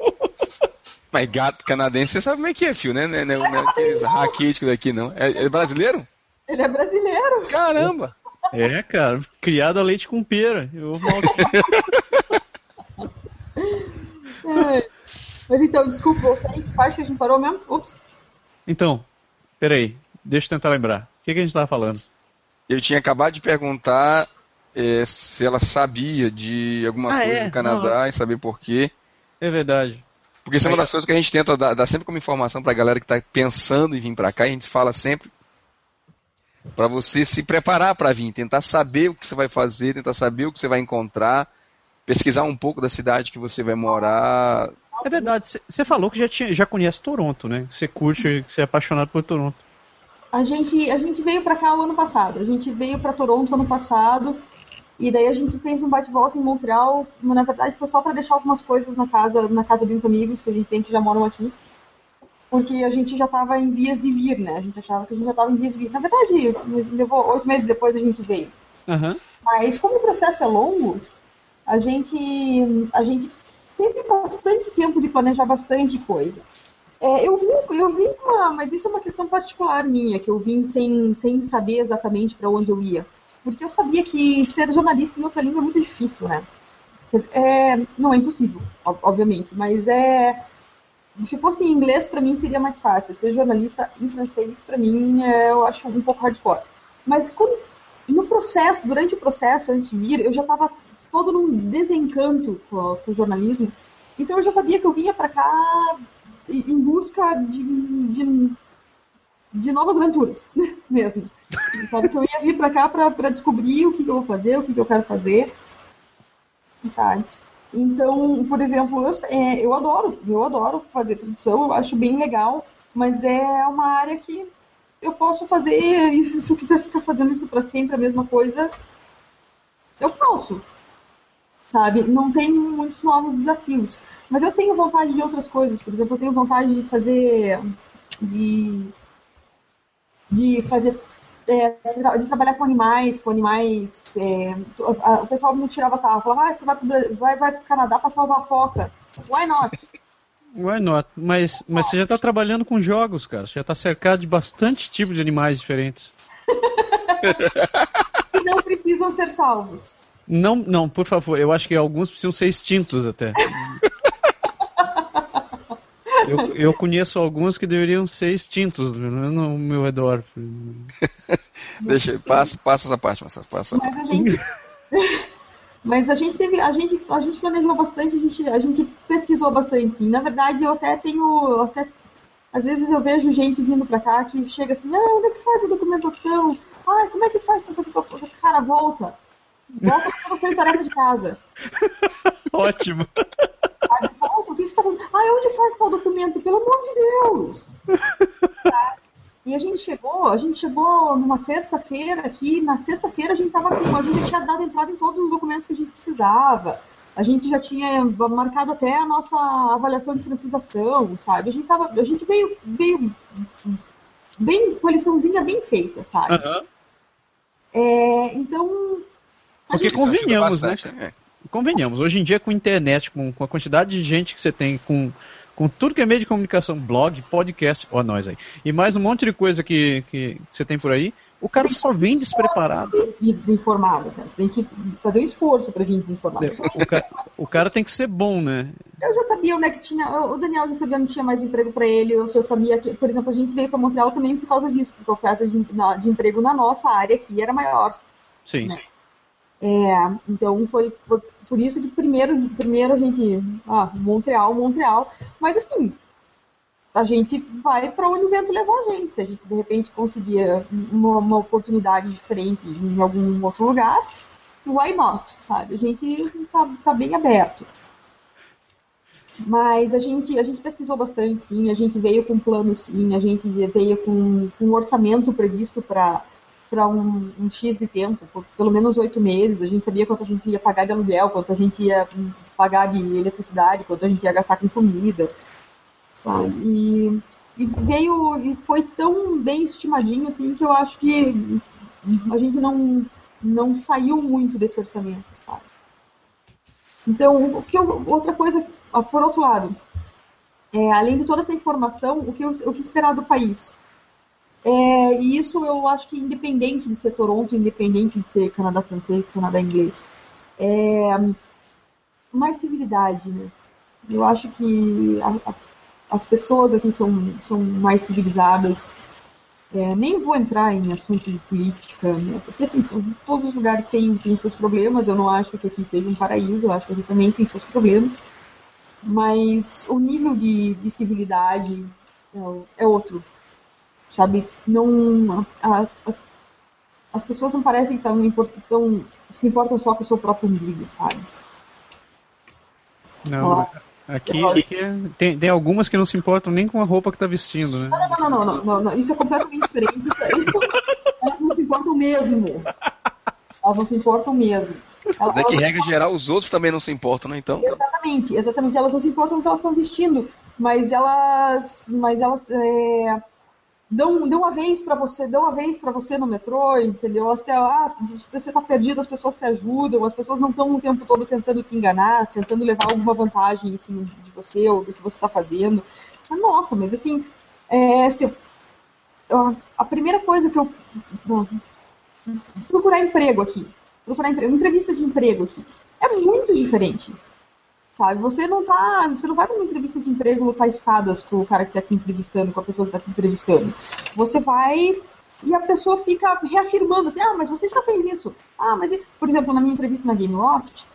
Mas gato canadense, você sabe como é que é, fio, né? Não é, não é aqueles raquíticos daqui, não. É, é brasileiro? Ele é brasileiro. Caramba! É, cara, criado a leite com pera. Eu É. Mas então, desculpa, voltei. Que parte que a gente parou mesmo? Ups. Então, peraí, deixa eu tentar lembrar. O que, que a gente tava falando? Eu tinha acabado de perguntar é, se ela sabia de alguma Ah, coisa é? do Canadá e saber por quê. É verdade. Porque isso é uma das coisas que a gente tenta dar, dar sempre como informação pra galera que tá pensando em vir pra cá, e a gente fala sempre pra você se preparar pra vir, tentar saber o que você vai fazer, tentar saber o que você vai encontrar, pesquisar um pouco da cidade que você vai morar. É verdade, você falou que já, tinha, já conhece Toronto, né? Você curte, você é apaixonado por Toronto. A gente, a gente veio pra cá o ano passado. A gente veio pra Toronto ano passado. E daí a gente fez um bate-volta em Montreal. mas, Na verdade, foi só pra deixar algumas coisas na casa, na casa de uns amigos que a gente tem que já moram aqui. Porque a gente já tava em vias de vir, né? A gente achava que a gente já tava em vias de vir. Na verdade, levou oito meses depois a gente veio. Aham. Mas como o processo é longo, a gente, a gente teve bastante tempo de planejar bastante coisa. É, eu vim, eu vim uma, mas isso é uma questão particular minha, que eu vim sem, sem saber exatamente para onde eu ia. Porque eu sabia que ser jornalista em outra língua é muito difícil, né? É, não é impossível, ob- obviamente, mas é. Se fosse em inglês, para mim seria mais fácil. Ser jornalista em francês, para mim, é, eu acho um pouco hardcore. Mas quando, no processo, durante o processo, antes de vir, eu já estava todo num desencanto com, com o jornalismo. Então eu já sabia que eu vinha para cá em busca de, de, de novas aventuras, mesmo. Sabe que eu ia vir para cá para descobrir o que, que eu vou fazer, o que, que eu quero fazer, sabe? Então, por exemplo, eu, é, eu adoro, eu adoro fazer tradução, eu acho bem legal, mas é uma área que eu posso fazer, e se eu quiser ficar fazendo isso para sempre, a mesma coisa, eu posso, sabe? Não tem muitos novos desafios. Mas eu tenho vontade de outras coisas. Por exemplo, eu tenho vontade de fazer. de. de fazer. É, de trabalhar com animais, com animais. é, o pessoal me tirava sarro, falava, ah, você vai pro, vai, vai pro Canadá pra salvar a foca. Why not? Why not? Mas, mas você já tá trabalhando com jogos, cara. Você já tá cercado de bastante tipos de animais diferentes. Que não precisam ser salvos. Não, não, por favor, eu acho que alguns precisam ser extintos até. Eu, eu conheço alguns que deveriam ser extintos né, no meu redor. Deixa, passa, passa essa parte, passa, passa. Mas a gente. Mas a gente teve. A gente, a gente planejou bastante, a gente, a gente pesquisou bastante, sim. Na verdade, eu até tenho. Até, às vezes eu vejo gente vindo pra cá que chega assim, ah, onde é que faz a documentação? Ah, como é que faz pra fazer? Cara, volta. Volta porque você não fez tarefa de casa. Ótimo. Sabe? Você tá fazendo? Ah, onde faz tal documento? Pelo amor de Deus! Tá? E a gente chegou, a gente chegou numa terça-feira aqui, na sexta-feira a gente tava aqui, a gente tinha dado entrada em todos os documentos que a gente precisava. A gente já tinha marcado até a nossa avaliação de francização, sabe? A gente tava, a gente veio, veio bem, com a liçãozinha bem feita, sabe? Aham. É, então, a Porque gente convenhamos, né? né? Convenhamos. Hoje em dia, com a internet, com, com a quantidade de gente que você tem, com, com tudo que é meio de comunicação, blog, podcast, ó, nós aí, e mais um monte de coisa que, que você tem por aí, o cara só vem despreparado. vir desinformado, cara. Você tem que fazer um esforço para vir desinformado. O cara, o cara tem que ser bom, né? Eu já sabia onde é que tinha. O Daniel já sabia onde tinha mais emprego para ele. Eu já sabia que, por exemplo, a gente veio para Montreal também por causa disso, porque a oferta de, de emprego na nossa área aqui era maior. Sim. Né? É, então foi, foi por isso que primeiro, primeiro a gente. Ah, Montreal, Montreal. Mas assim, a gente vai para onde o vento levou a gente. Se a gente de repente conseguir uma, uma oportunidade diferente em algum outro lugar, why not? Sabe? A gente sabe, tá bem aberto. Mas a gente, a gente pesquisou bastante, sim. A gente veio com plano, sim. A gente veio com, com um orçamento previsto para para um, um, X de tempo, por pelo menos oito meses. A gente sabia quanto a gente ia pagar de aluguel, quanto a gente ia pagar de eletricidade, quanto a gente ia gastar com comida. Tá? E, e veio e foi tão bem estimadinho assim que eu acho que a gente não, não saiu muito desse orçamento, sabe? Então, o que eu, outra coisa, por outro lado, é, além de toda essa informação, o que, eu, o que esperar do país? É, e isso eu acho que independente de ser Toronto, independente de ser Canadá francês, Canadá inglês, é, mais civilidade, né? Eu acho que a, a, as pessoas aqui são, são mais civilizadas. É, nem vou entrar em assunto de política, né? porque assim, todos os lugares têm, têm seus problemas. Eu não acho que aqui seja um paraíso, eu acho que aqui também tem seus problemas. Mas o nível de, de civilidade é, é outro sabe? Não as, as, as pessoas não parecem que tão, se importam só com o seu próprio umbigo, sabe? Não, aqui, aqui tem, tem algumas que não se importam nem com a roupa que tá vestindo, né? Não, não, não, não, não, não, isso é completamente diferente. Isso, isso, elas não se importam mesmo. Elas não se importam mesmo. Elas, Mas é que, regra geral, os outros também não se importam, né? Então. Exatamente, exatamente. Elas não se importam com o que elas estão vestindo, mas elas. Mas elas. É dão, dão uma vez para você, dão uma vez para você no metrô, entendeu? Até, ah, você tá perdido, as pessoas te ajudam, as pessoas não estão o tempo todo tentando te enganar, tentando levar alguma vantagem de você ou do que você está fazendo. Mas, nossa, mas assim, é, a primeira coisa que eu. Procurar emprego aqui. Procurar emprego, entrevista de emprego aqui. É muito diferente sabe? Você não tá, você não vai para uma entrevista de emprego lutar espadas com o cara que tá te entrevistando, com a pessoa que tá te entrevistando. Você vai e a pessoa fica reafirmando assim, ah, mas você já fez isso. Ah, mas por exemplo, na minha entrevista na GameLoft,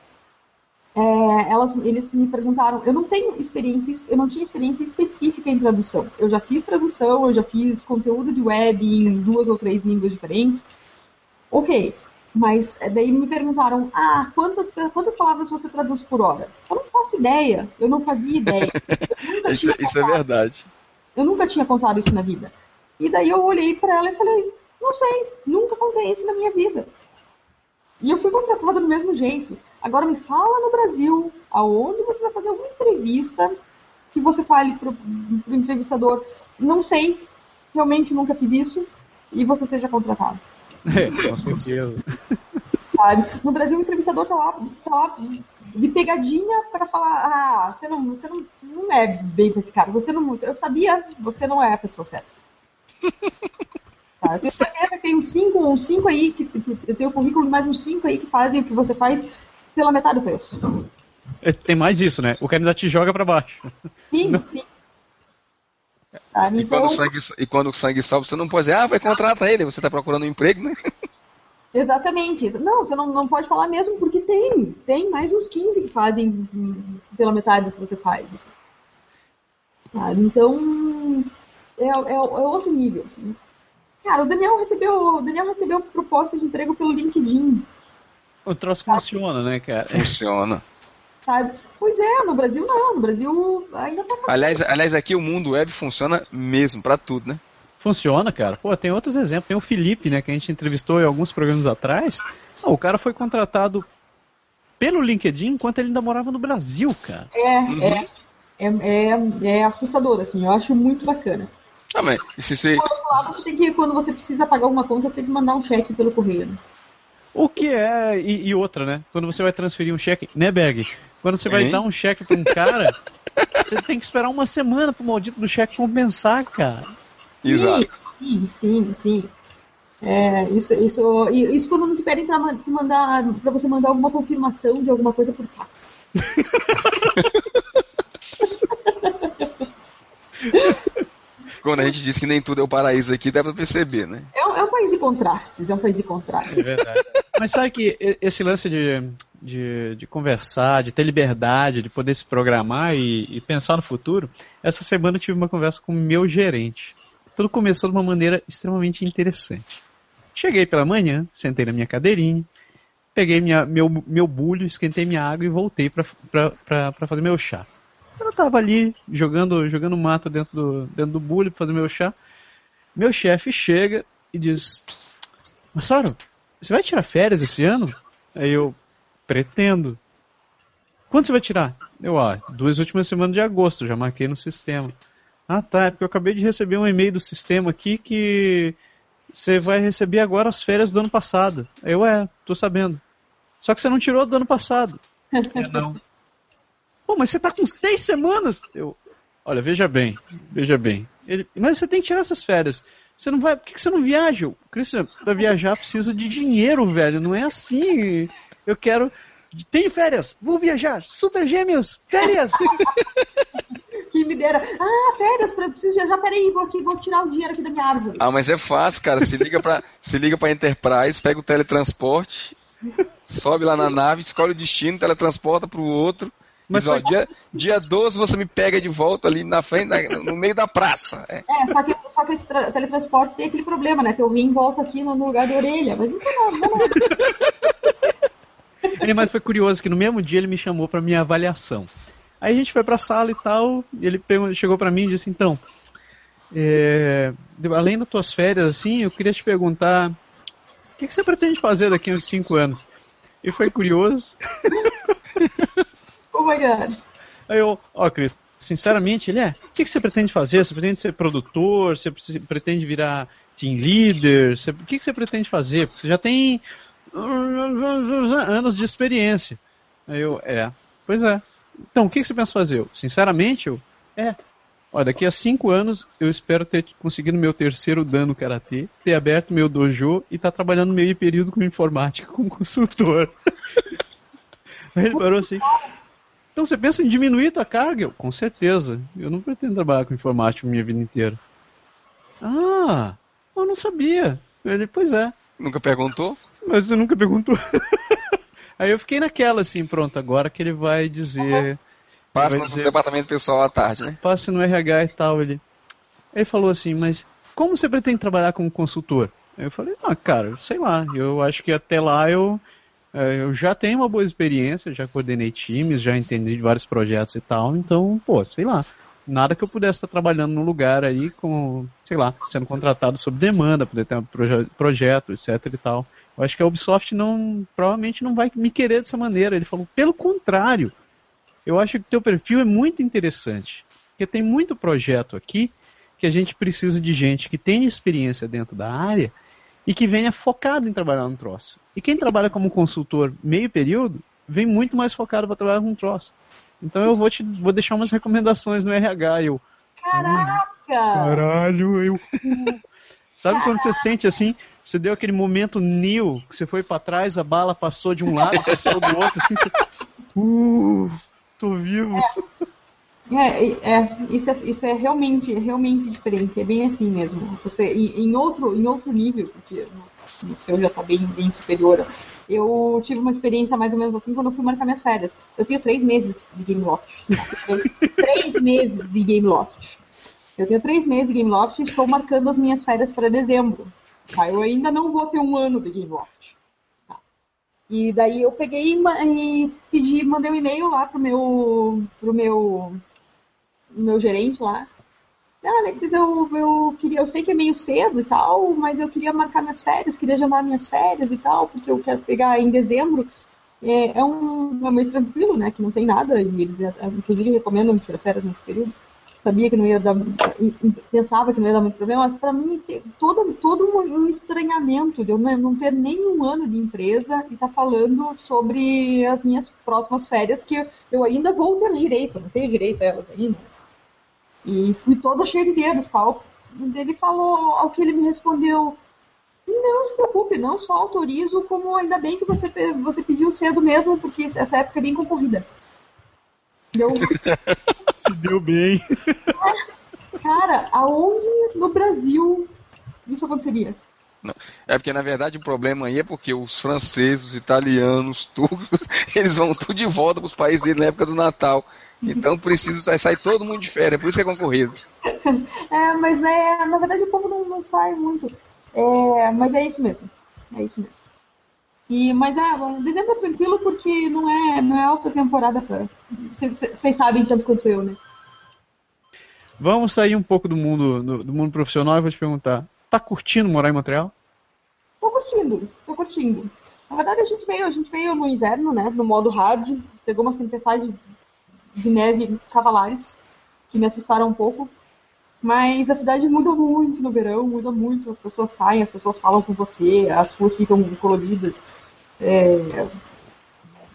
é, elas, eles me perguntaram, eu não tenho experiência, eu não tinha experiência específica em tradução. Eu já fiz tradução, eu já fiz conteúdo de web em duas ou três línguas diferentes. Ok, mas eh, daí me perguntaram, ah, quantas, quantas palavras você traduz por hora? Eu não faço ideia, eu não fazia ideia. isso, isso é verdade. Eu nunca tinha contado isso na vida. E daí eu olhei para ela e falei, não sei, nunca contei isso na minha vida. E eu fui contratada do mesmo jeito. Agora me fala no Brasil, aonde você vai fazer uma entrevista que você fale pro, pro entrevistador, não sei, realmente nunca fiz isso, e você seja contratado. É, com certeza. Sabe? No Brasil, o entrevistador tá lá, tá lá de pegadinha para falar: ah, você não, você não, não é bem com esse cara. Você não, eu sabia, você não é a pessoa certa. Tá? Eu tenho certeza que tem uns cinco, uns cinco aí, que, eu tenho o currículo de mais uns cinco aí que fazem o que você faz pela metade do preço. É, tem mais isso, né? O cara ainda te joga para baixo. Sim, não. sim. Sabe? E, quando então- sangue, e quando o sangue sobe, você não pode dizer, ah, vai contratar ele, você está procurando um emprego, né? Exatamente. Não, você não, não pode falar mesmo, porque tem. Tem mais uns 15 que fazem pela metade do que você faz. Assim. Sabe? Então, é, é, é, outro nível. Assim. Cara, o Daniel recebeu, o Daniel recebeu proposta de emprego pelo LinkedIn. O troço funciona, né, cara? Funciona. Sabe? Pois é, no Brasil não, no Brasil ainda tá aliás, aliás, aqui o mundo web funciona mesmo, para tudo, né? Funciona, cara. Pô, tem outros exemplos. Tem o Felipe, né, que a gente entrevistou em alguns programas atrás. o cara foi contratado pelo LinkedIn enquanto ele ainda morava no Brasil, cara. É, uhum. é, é, é, é, assustador, assim. Eu acho muito bacana. Ah, mas se você... Lado, você tem que, quando você precisa pagar uma conta, você tem que mandar um cheque pelo correio. Né? O que é. E, e, outra, né? Quando você vai transferir um cheque, né, Berg? Quando você vai dar um cheque pra um cara, você tem que esperar uma semana pro maldito do cheque compensar, cara. Exato. Sim, sim, sim. É, isso, isso, isso quando não te pedem pra, te mandar, pra você mandar alguma confirmação de alguma coisa por fax. quando a gente diz que nem tudo é o paraíso aqui, dá pra perceber, né? É, é um país de contrastes, é um país de contrastes. É verdade. Mas sabe que esse lance de, de, de conversar, de ter liberdade, de poder se programar e, e, pensar no futuro, essa semana eu tive uma conversa com o meu gerente. Tudo começou de uma maneira extremamente interessante. Cheguei pela manhã, sentei na minha cadeirinha, peguei minha, meu, meu bulho, esquentei minha água e voltei para fazer meu chá. Eu estava ali jogando, jogando mato dentro do, dentro do bulho para fazer meu chá. Meu chefe chega e diz: Massaro, você vai tirar férias esse ano? Aí eu, pretendo. Quando você vai tirar? Eu, ah, duas últimas semanas de agosto, já marquei no sistema. Ah, tá, é porque eu acabei de receber um e-mail do sistema aqui que você vai receber agora as férias do ano passado. Eu, é, tô sabendo. Só que você não tirou do ano passado. é, não. Pô, mas você tá com seis semanas? Eu, olha, veja bem, veja bem. Ele, mas você tem que tirar essas férias. Você não vai. Por que você não viaja? Cristian, pra viajar precisa de dinheiro, velho. Não é assim. Eu quero. Tenho férias, vou viajar. Super gêmeos, férias! que me dera. Ah, férias, pra, preciso viajar. Peraí, vou aqui, vou tirar o dinheiro aqui da minha árvore. Ah, mas é fácil, cara. Se liga pra, se liga pra Enterprise, pega o teletransporte, sobe lá na nave, escolhe o destino, teletransporta pro outro. Mas ó, dia, dia 12 você me pega de volta ali na frente, na, no meio da praça. É, é só, que, só que esse teletransporte tem aquele problema, né? Que eu vim em volta aqui no, no lugar da orelha. Mas não tem nada, não. Mas foi curioso que no mesmo dia ele me chamou para minha avaliação. Aí a gente foi pra sala e tal, e ele chegou para mim e disse, então, é, além das tuas férias, assim, eu queria te perguntar, o que, que você pretende fazer daqui a uns 5 anos? E foi curioso. Oh my god. Aí eu, ó, oh, Cris, sinceramente, ele é. O que, que você pretende fazer? Você pretende ser produtor? Você pretende virar team leader? Você, o que, que você pretende fazer? Porque você já tem anos de experiência. Aí eu, é. Pois é. Então, o que, você pensa fazer? Eu, sinceramente, eu, é. Olha, daqui a cinco anos eu espero ter conseguido meu terceiro dano karatê, ter aberto meu dojo e estar tá trabalhando meio período com informática como consultor. Aí ele parou assim. Então você pensa em diminuir tua carga? Eu, com certeza. Eu não pretendo trabalhar com informática minha vida inteira. Ah, eu não sabia. Ele, pois é. Nunca perguntou? Mas você nunca perguntou. Aí eu fiquei naquela assim, pronto, agora que ele vai dizer. Passe no dizer, departamento pessoal à tarde, né? Passe no RH e tal. Ele, ele falou assim, mas como você pretende trabalhar como consultor? Aí eu falei, ah, cara, sei lá, eu acho que até lá eu é, eu já tenho uma boa experiência, já coordenei times, já entendi de vários projetos e tal, então, pô, sei lá. Nada que eu pudesse estar trabalhando num lugar aí com, sei lá, sendo contratado sob demanda, poder ter um proje projeto, etc e tal. Eu acho que a Ubisoft não, provavelmente não vai me querer dessa maneira. Ele falou, pelo contrário, eu acho que o teu perfil é muito interessante. Porque tem muito projeto aqui que a gente precisa de gente que tenha experiência dentro da área e que venha focado em trabalhar no troço. E quem trabalha como consultor meio período, vem muito mais focado para trabalhar com troço. Então eu vou te vou deixar umas recomendações no RH. Eu, Caraca! Caralho, eu. Sabe quando você sente assim, você deu aquele momento Neo, que você foi para trás, a bala passou de um lado, passou do outro, assim, você... Uh, tô vivo. É, é, é, isso, é, isso é realmente, é realmente diferente, é bem assim mesmo. Você, em, em outro, em outro nível, porque o seu já está bem, bem superior. Eu tive uma experiência mais ou menos assim quando eu fui marcar minhas férias. Eu tenho três meses de Game Loft. três meses de Game Loft. Eu tenho três meses de Game Loft e estou marcando as minhas férias para dezembro. Tá? Eu ainda não vou ter um ano de Game Loft. Tá? E daí eu peguei e pedi, mandei um e-mail lá pro meu, pro meu, meu gerente lá, ah, Alexis, eu, eu queria, eu sei que é meio cedo e tal, mas eu queria marcar minhas férias, queria agendar minhas férias e tal, porque eu quero pegar em dezembro. É, é um, é tranquilo, né? Que não tem nada, e eles inclusive recomendam tirar férias nesse período. Sabia que não ia dar, pensava que não ia dar muito problema, mas para mim todo, todo um estranhamento de eu não ter nenhum ano de empresa e estar tá falando sobre as minhas próximas férias que eu ainda vou ter direito, não tenho direito a elas ainda e fui toda cheia de dedos, tal. Ele falou, ao que ele me respondeu, não se preocupe, não só autorizo, como ainda bem que você, você pediu cedo mesmo, porque essa época é bem concorrida. Deu... se deu bem. Cara, aonde no Brasil isso aconteceria? Não. É porque, na verdade, o problema aí é porque os franceses, os italianos, turcos, eles vão tudo de volta para os países dele na época do Natal. Então precisa sair todo mundo de férias, por isso que é concorrido. É, mas é, na verdade o povo não, não sai muito. É, mas é isso mesmo. É isso mesmo. E, mas é, dezembro é tranquilo porque não é, não é alta temporada para. Vocês sabem tanto quanto eu, né? Vamos sair um pouco do mundo do, do mundo profissional e vou te perguntar: tá curtindo morar em Montreal? Tô curtindo, tô curtindo. Na verdade, a gente veio, a gente veio no inverno, né? No modo hard, pegou umas tempestades de neve cavalares que me assustaram um pouco. Mas a cidade muda muito no verão, muda muito. As pessoas saem, as pessoas falam com você, as ruas ficam coloridas. É,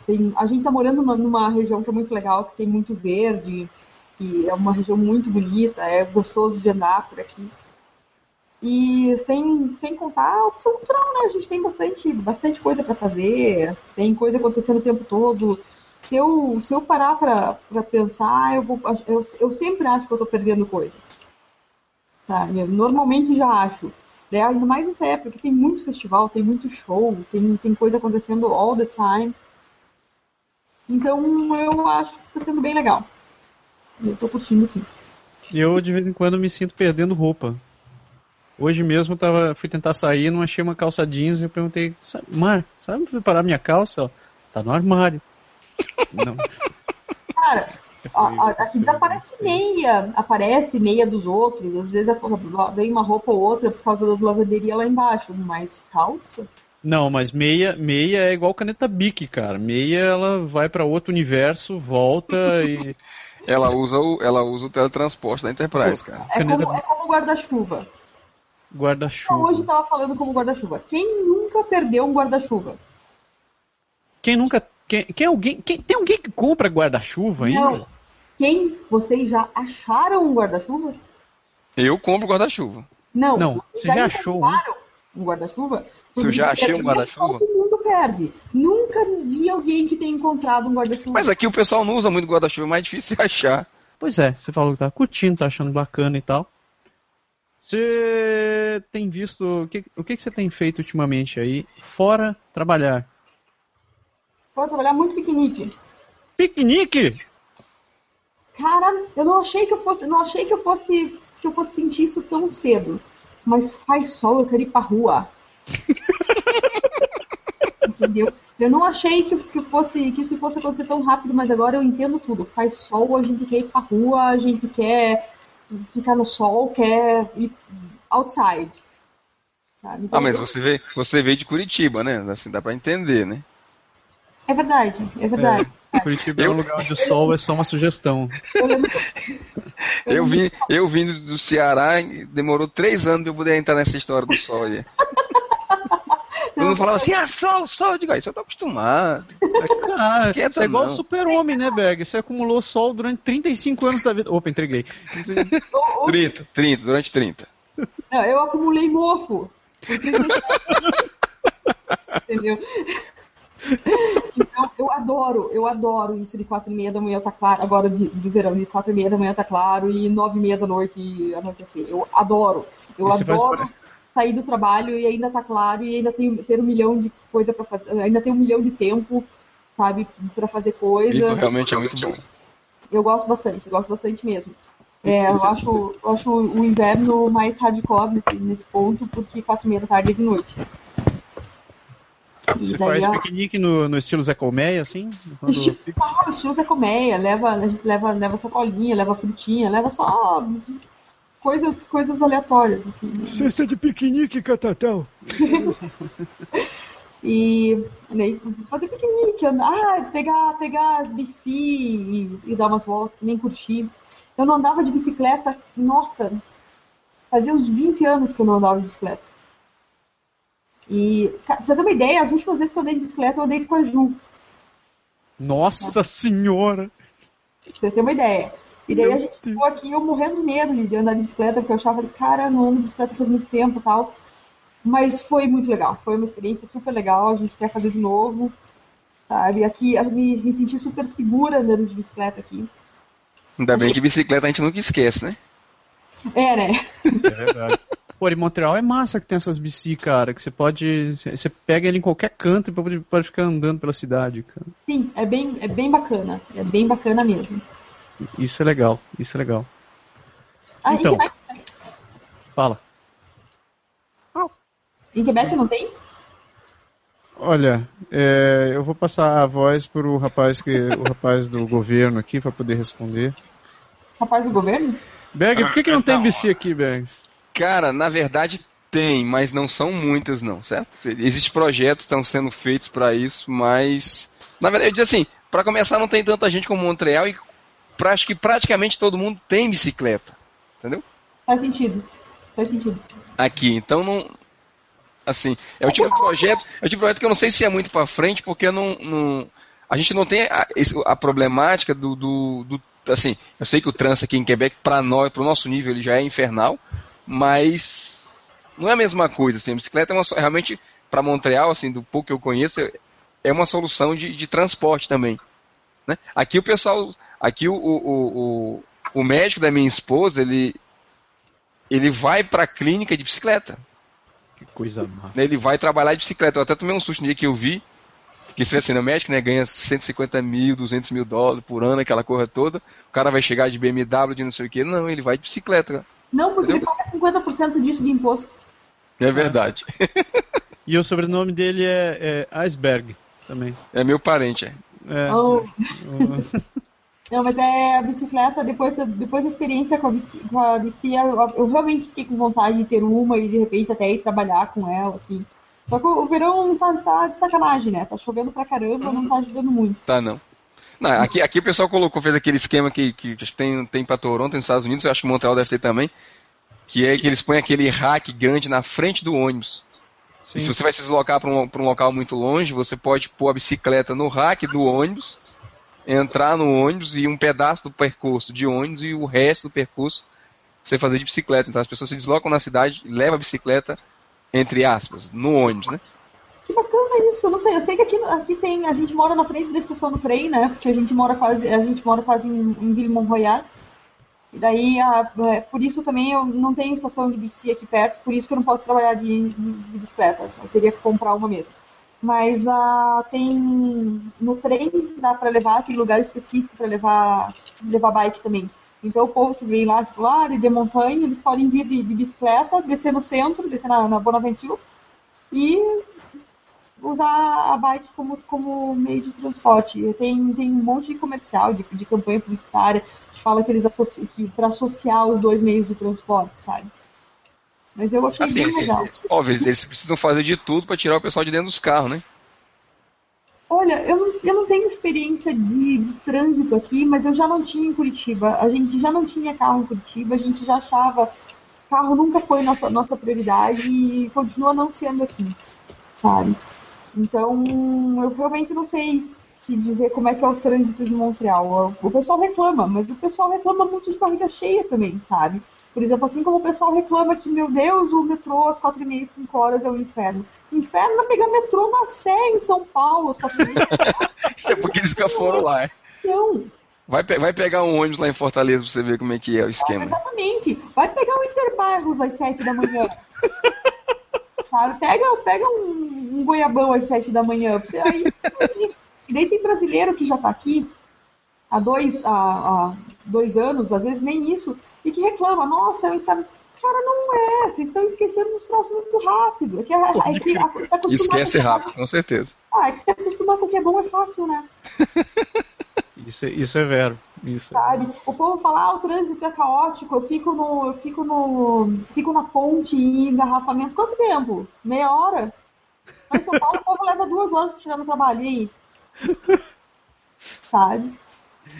tem, a gente está morando numa região que é muito legal, que tem muito verde, que é uma região muito bonita, é gostoso de andar por aqui. E sem, sem contar a opção cultural, né? A gente tem bastante, bastante coisa para fazer, tem coisa acontecendo o tempo todo. Se eu, se eu parar para pensar, eu, vou, eu, eu sempre acho que eu estou perdendo coisa. Sabe? Eu normalmente já acho. Né? Ainda mais nessa época, que tem muito festival, tem muito show, tem, tem coisa acontecendo all the time. Então eu acho que está sendo bem legal. Eu estou curtindo sim. Eu de vez em quando me sinto perdendo roupa. Hoje mesmo eu tava, fui tentar sair, não achei uma calça jeans e eu perguntei, Mar, sabe preparar minha calça? Tá no armário. não. Cara, aqui desaparece meia, aparece meia dos outros, às vezes vem uma roupa ou outra por causa das lavanderias lá embaixo, mas calça? Não, mas meia, meia é igual caneta Bic, cara. Meia ela vai para outro universo, volta e ela usa o, ela usa o teletransporte da Enterprise, cara. É como, é como guarda-chuva. Guarda-chuva. Hoje tava falando como guarda-chuva. Quem nunca perdeu um guarda-chuva? Quem nunca quem, quem alguém quem, tem alguém que compra guarda-chuva ainda? Não. Quem? Vocês já acharam um guarda-chuva? Eu compro guarda-chuva. Não. Não, você já achou um? um guarda-chuva? Se eu já achei um guarda-chuva? Todo mundo perde. Nunca vi alguém que tenha encontrado um guarda-chuva. Mas aqui o pessoal não usa muito guarda-chuva, é mais difícil de achar. Pois é, você falou que tá curtindo, tá achando bacana e tal. Você tem visto. O que, o que você tem feito ultimamente aí, fora trabalhar? Fora trabalhar muito piquenique. Piquenique? Cara, eu não achei que eu fosse, não achei que eu fosse, que eu fosse sentir isso tão cedo. Mas faz sol, eu quero ir pra rua. Entendeu? Eu não achei que, que, fosse, que isso fosse acontecer tão rápido, mas agora eu entendo tudo. Faz sol, a gente quer ir pra rua, a gente quer ficar no sol, quer ir outside. Então, ah, mas você veio, você veio de Curitiba, né? Assim, dá pra entender, né? É verdade, é verdade. É. Curitiba eu... é um lugar onde o sol é só uma sugestão. Eu vim, eu vim do Ceará, demorou três anos de eu poder entrar nessa história do sol aí. Todo mundo falava assim, ah, sol, sol. Eu digo, ah, isso eu tô acostumado. Ah, é igual o super-homem, né, Berg? Você acumulou sol durante 35 anos da vida. Opa, entreguei. 30, 30, durante 30. Não, eu acumulei mofo. Entendeu? Então, eu adoro, eu adoro isso de quatro e meia da manhã tá claro, agora de, de verão, de quatro e meia da manhã tá claro e nove e meia da noite anoitecer. Eu adoro. Eu adoro. Faz sair do trabalho e ainda tá claro e ainda tem ter um milhão de coisa para fazer, ainda tem um milhão de tempo, sabe, para fazer coisa. Isso realmente é muito bom. Eu gosto bastante, eu gosto bastante mesmo. É, eu acho, eu acho o inverno mais hardcore nesse, nesse ponto, porque quatro e meia da tarde é de noite. Você faz a... piquenique no, no estilo Zé Colmeia, assim? Quando... Estilo, estilo Zé Colmeia, leva, a gente leva, leva sacolinha, leva frutinha, leva só coisas, coisas aleatórias, assim. Né? Cesta de piquenique, catatão. e né, fazer piquenique, andar, ah, pegar, pegar as bici e, e, dar umas voltas, nem curtir. Eu não andava de bicicleta, nossa, fazia uns 20 anos que eu não andava de bicicleta. E, pra você ter uma ideia, as últimas vezes que eu andei de bicicleta, eu andei com a Ju. Nossa senhora! Pra você ter uma ideia. E daí Meu a gente Deus. ficou aqui, eu morrendo de medo de andar de bicicleta, porque eu achava, cara, não ando de bicicleta faz muito tempo e tal. Mas foi muito legal, foi uma experiência super legal, a gente quer fazer de novo, sabe? Aqui, me, me senti super segura andando de bicicleta aqui. Ainda bem que bicicleta a gente nunca esquece, né? É, né? É verdade. Pô, em Montreal é massa que tem essas bici, cara, que você pode. Você pega ele em qualquer canto e pode, pode ficar andando pela cidade, cara. Sim, é bem, é bem bacana. É bem bacana mesmo. Isso é legal, isso é legal. Ah, então, em Quebec Fala. Em Quebec não tem? Olha, é, eu vou passar a voz para o rapaz que o rapaz do governo aqui para poder responder. Rapaz do governo? Berg, por que, que não tem BC aqui, Berg? Cara, na verdade Tem, mas não são muitas, não, certo? Existem projetos que estão sendo feitos para isso, mas. Na verdade, eu disse assim: para começar, não tem tanta gente como Montreal e acho que praticamente todo mundo tem bicicleta. Entendeu? Faz sentido. Faz sentido. Aqui, então não. Assim, é o tipo de projeto, é o tipo de projeto que eu não sei se é muito para frente, porque não, não, a gente não tem a, a problemática do, do, do, Assim, eu sei que o trânsito aqui em Quebec, para nós, para o nosso nível, ele já é infernal, mas não é a mesma coisa. Assim, a bicicleta é uma, realmente, para Montreal, assim, do pouco que eu conheço, é uma solução de, de transporte também. Né? Aqui o pessoal, aqui o, o, o, o médico da minha esposa, ele, ele vai para a clínica de bicicleta. Que coisa massa. Ele vai trabalhar de bicicleta. Eu até tomei um susto no dia que eu vi, que se assim, o médico né, ganha 150 mil, 200 mil dólares por ano, aquela coisa toda. O cara vai chegar de BMW, de não sei o que. Não, ele vai de bicicleta. Não, porque Entendeu? ele paga 50% disso de imposto. É verdade. e o sobrenome dele é, é Iceberg também. É meu parente, é. é. Oh. Não, mas é a bicicleta, depois da, depois da experiência com a, bici, com a bici eu, eu, realmente fiquei com vontade de ter uma e de repente até ir trabalhar com ela, assim. Só que o, o verão tá, tá, de sacanagem, né? Tá chovendo pra caramba, não tá ajudando muito. Tá, não. Não aqui, aqui o pessoal colocou, fez aquele esquema que, que tem, tem pra Toronto, nos Estados Unidos, eu acho que Montreal deve ter também, que é que eles põem aquele rack grande na frente do ônibus. E se você vai se deslocar para um, um local muito longe, você pode pôr a bicicleta no rack do ônibus, entrar no ônibus e um pedaço do percurso de ônibus e o resto do percurso você fazer de bicicleta. Então as pessoas se deslocam na cidade, levam a bicicleta, entre aspas, no ônibus, né? Que bacana isso, eu não sei, eu sei que aqui, aqui tem, a gente mora na frente da estação do trem, né? Porque a gente mora quase, a gente mora quase em, em Ville Royal. E daí, a, é, por isso também eu não tenho estação de bici aqui perto, por isso que eu não posso trabalhar de, de, de bicicleta. Eu teria que comprar uma mesmo. Mas uh, tem no trem dá para levar aquele lugar específico para levar levar bike também. Então o povo que vem lá, tipo, lá de montanha, eles podem vir de, de, bicicleta, descer no centro, descer na, na Bonaventure e usar a bike como, como meio de transporte. Tem, tem um monte de comercial, de, de campanha publicitária, fala que eles associam que para associar os dois meios de transporte, sabe? Mas eu achei assim, bem legal. Óbvio, eles precisam fazer de tudo para tirar o pessoal de dentro dos carros, né? Olha, eu não, eu não tenho experiência de, de, trânsito aqui, mas eu já não tinha em Curitiba. A gente já não tinha carro em Curitiba, a gente já achava. Carro nunca foi nossa, nossa prioridade e continua não sendo aqui, sabe? Então, eu realmente não sei que dizer como é que é o trânsito de Montreal. O pessoal reclama, mas o pessoal reclama muito de barriga cheia também, sabe? Por exemplo, assim como o pessoal reclama que, meu Deus, o metrô às quatro e meia, cinco horas é o um inferno. Inferno é pegar metrô na Sé, em São Paulo, às quatro e meia. Isso é porque eles nunca foram lá. É? Não. Vai, pe vai pegar um ônibus lá em Fortaleza pra você ver como é que é o esquema. Ah, exatamente. Vai pegar o Interbairros às sete da manhã. Sabe? Pega, pega um, um goiabão às sete da manhã. Você, aí, e daí tem brasileiro que já está aqui há dois, há, há, dois anos, às vezes nem isso, e que reclama, nossa, eu entendo. Cara, não é, vocês estão esquecendo dos troços muito rápido. É que, é que a, Esquece rápido, com certeza. Ah, é que se acostumar com o que é bom é fácil, né? isso, isso é vero. Isso. Sabe? O povo fala, ah, o trânsito é caótico, eu fico no. Eu fico no. Fico na ponte e engarrafamento. Quanto tempo? Meia hora? Em São Paulo o povo leva duas horas para chegar no trabalho. Aí? Sabe?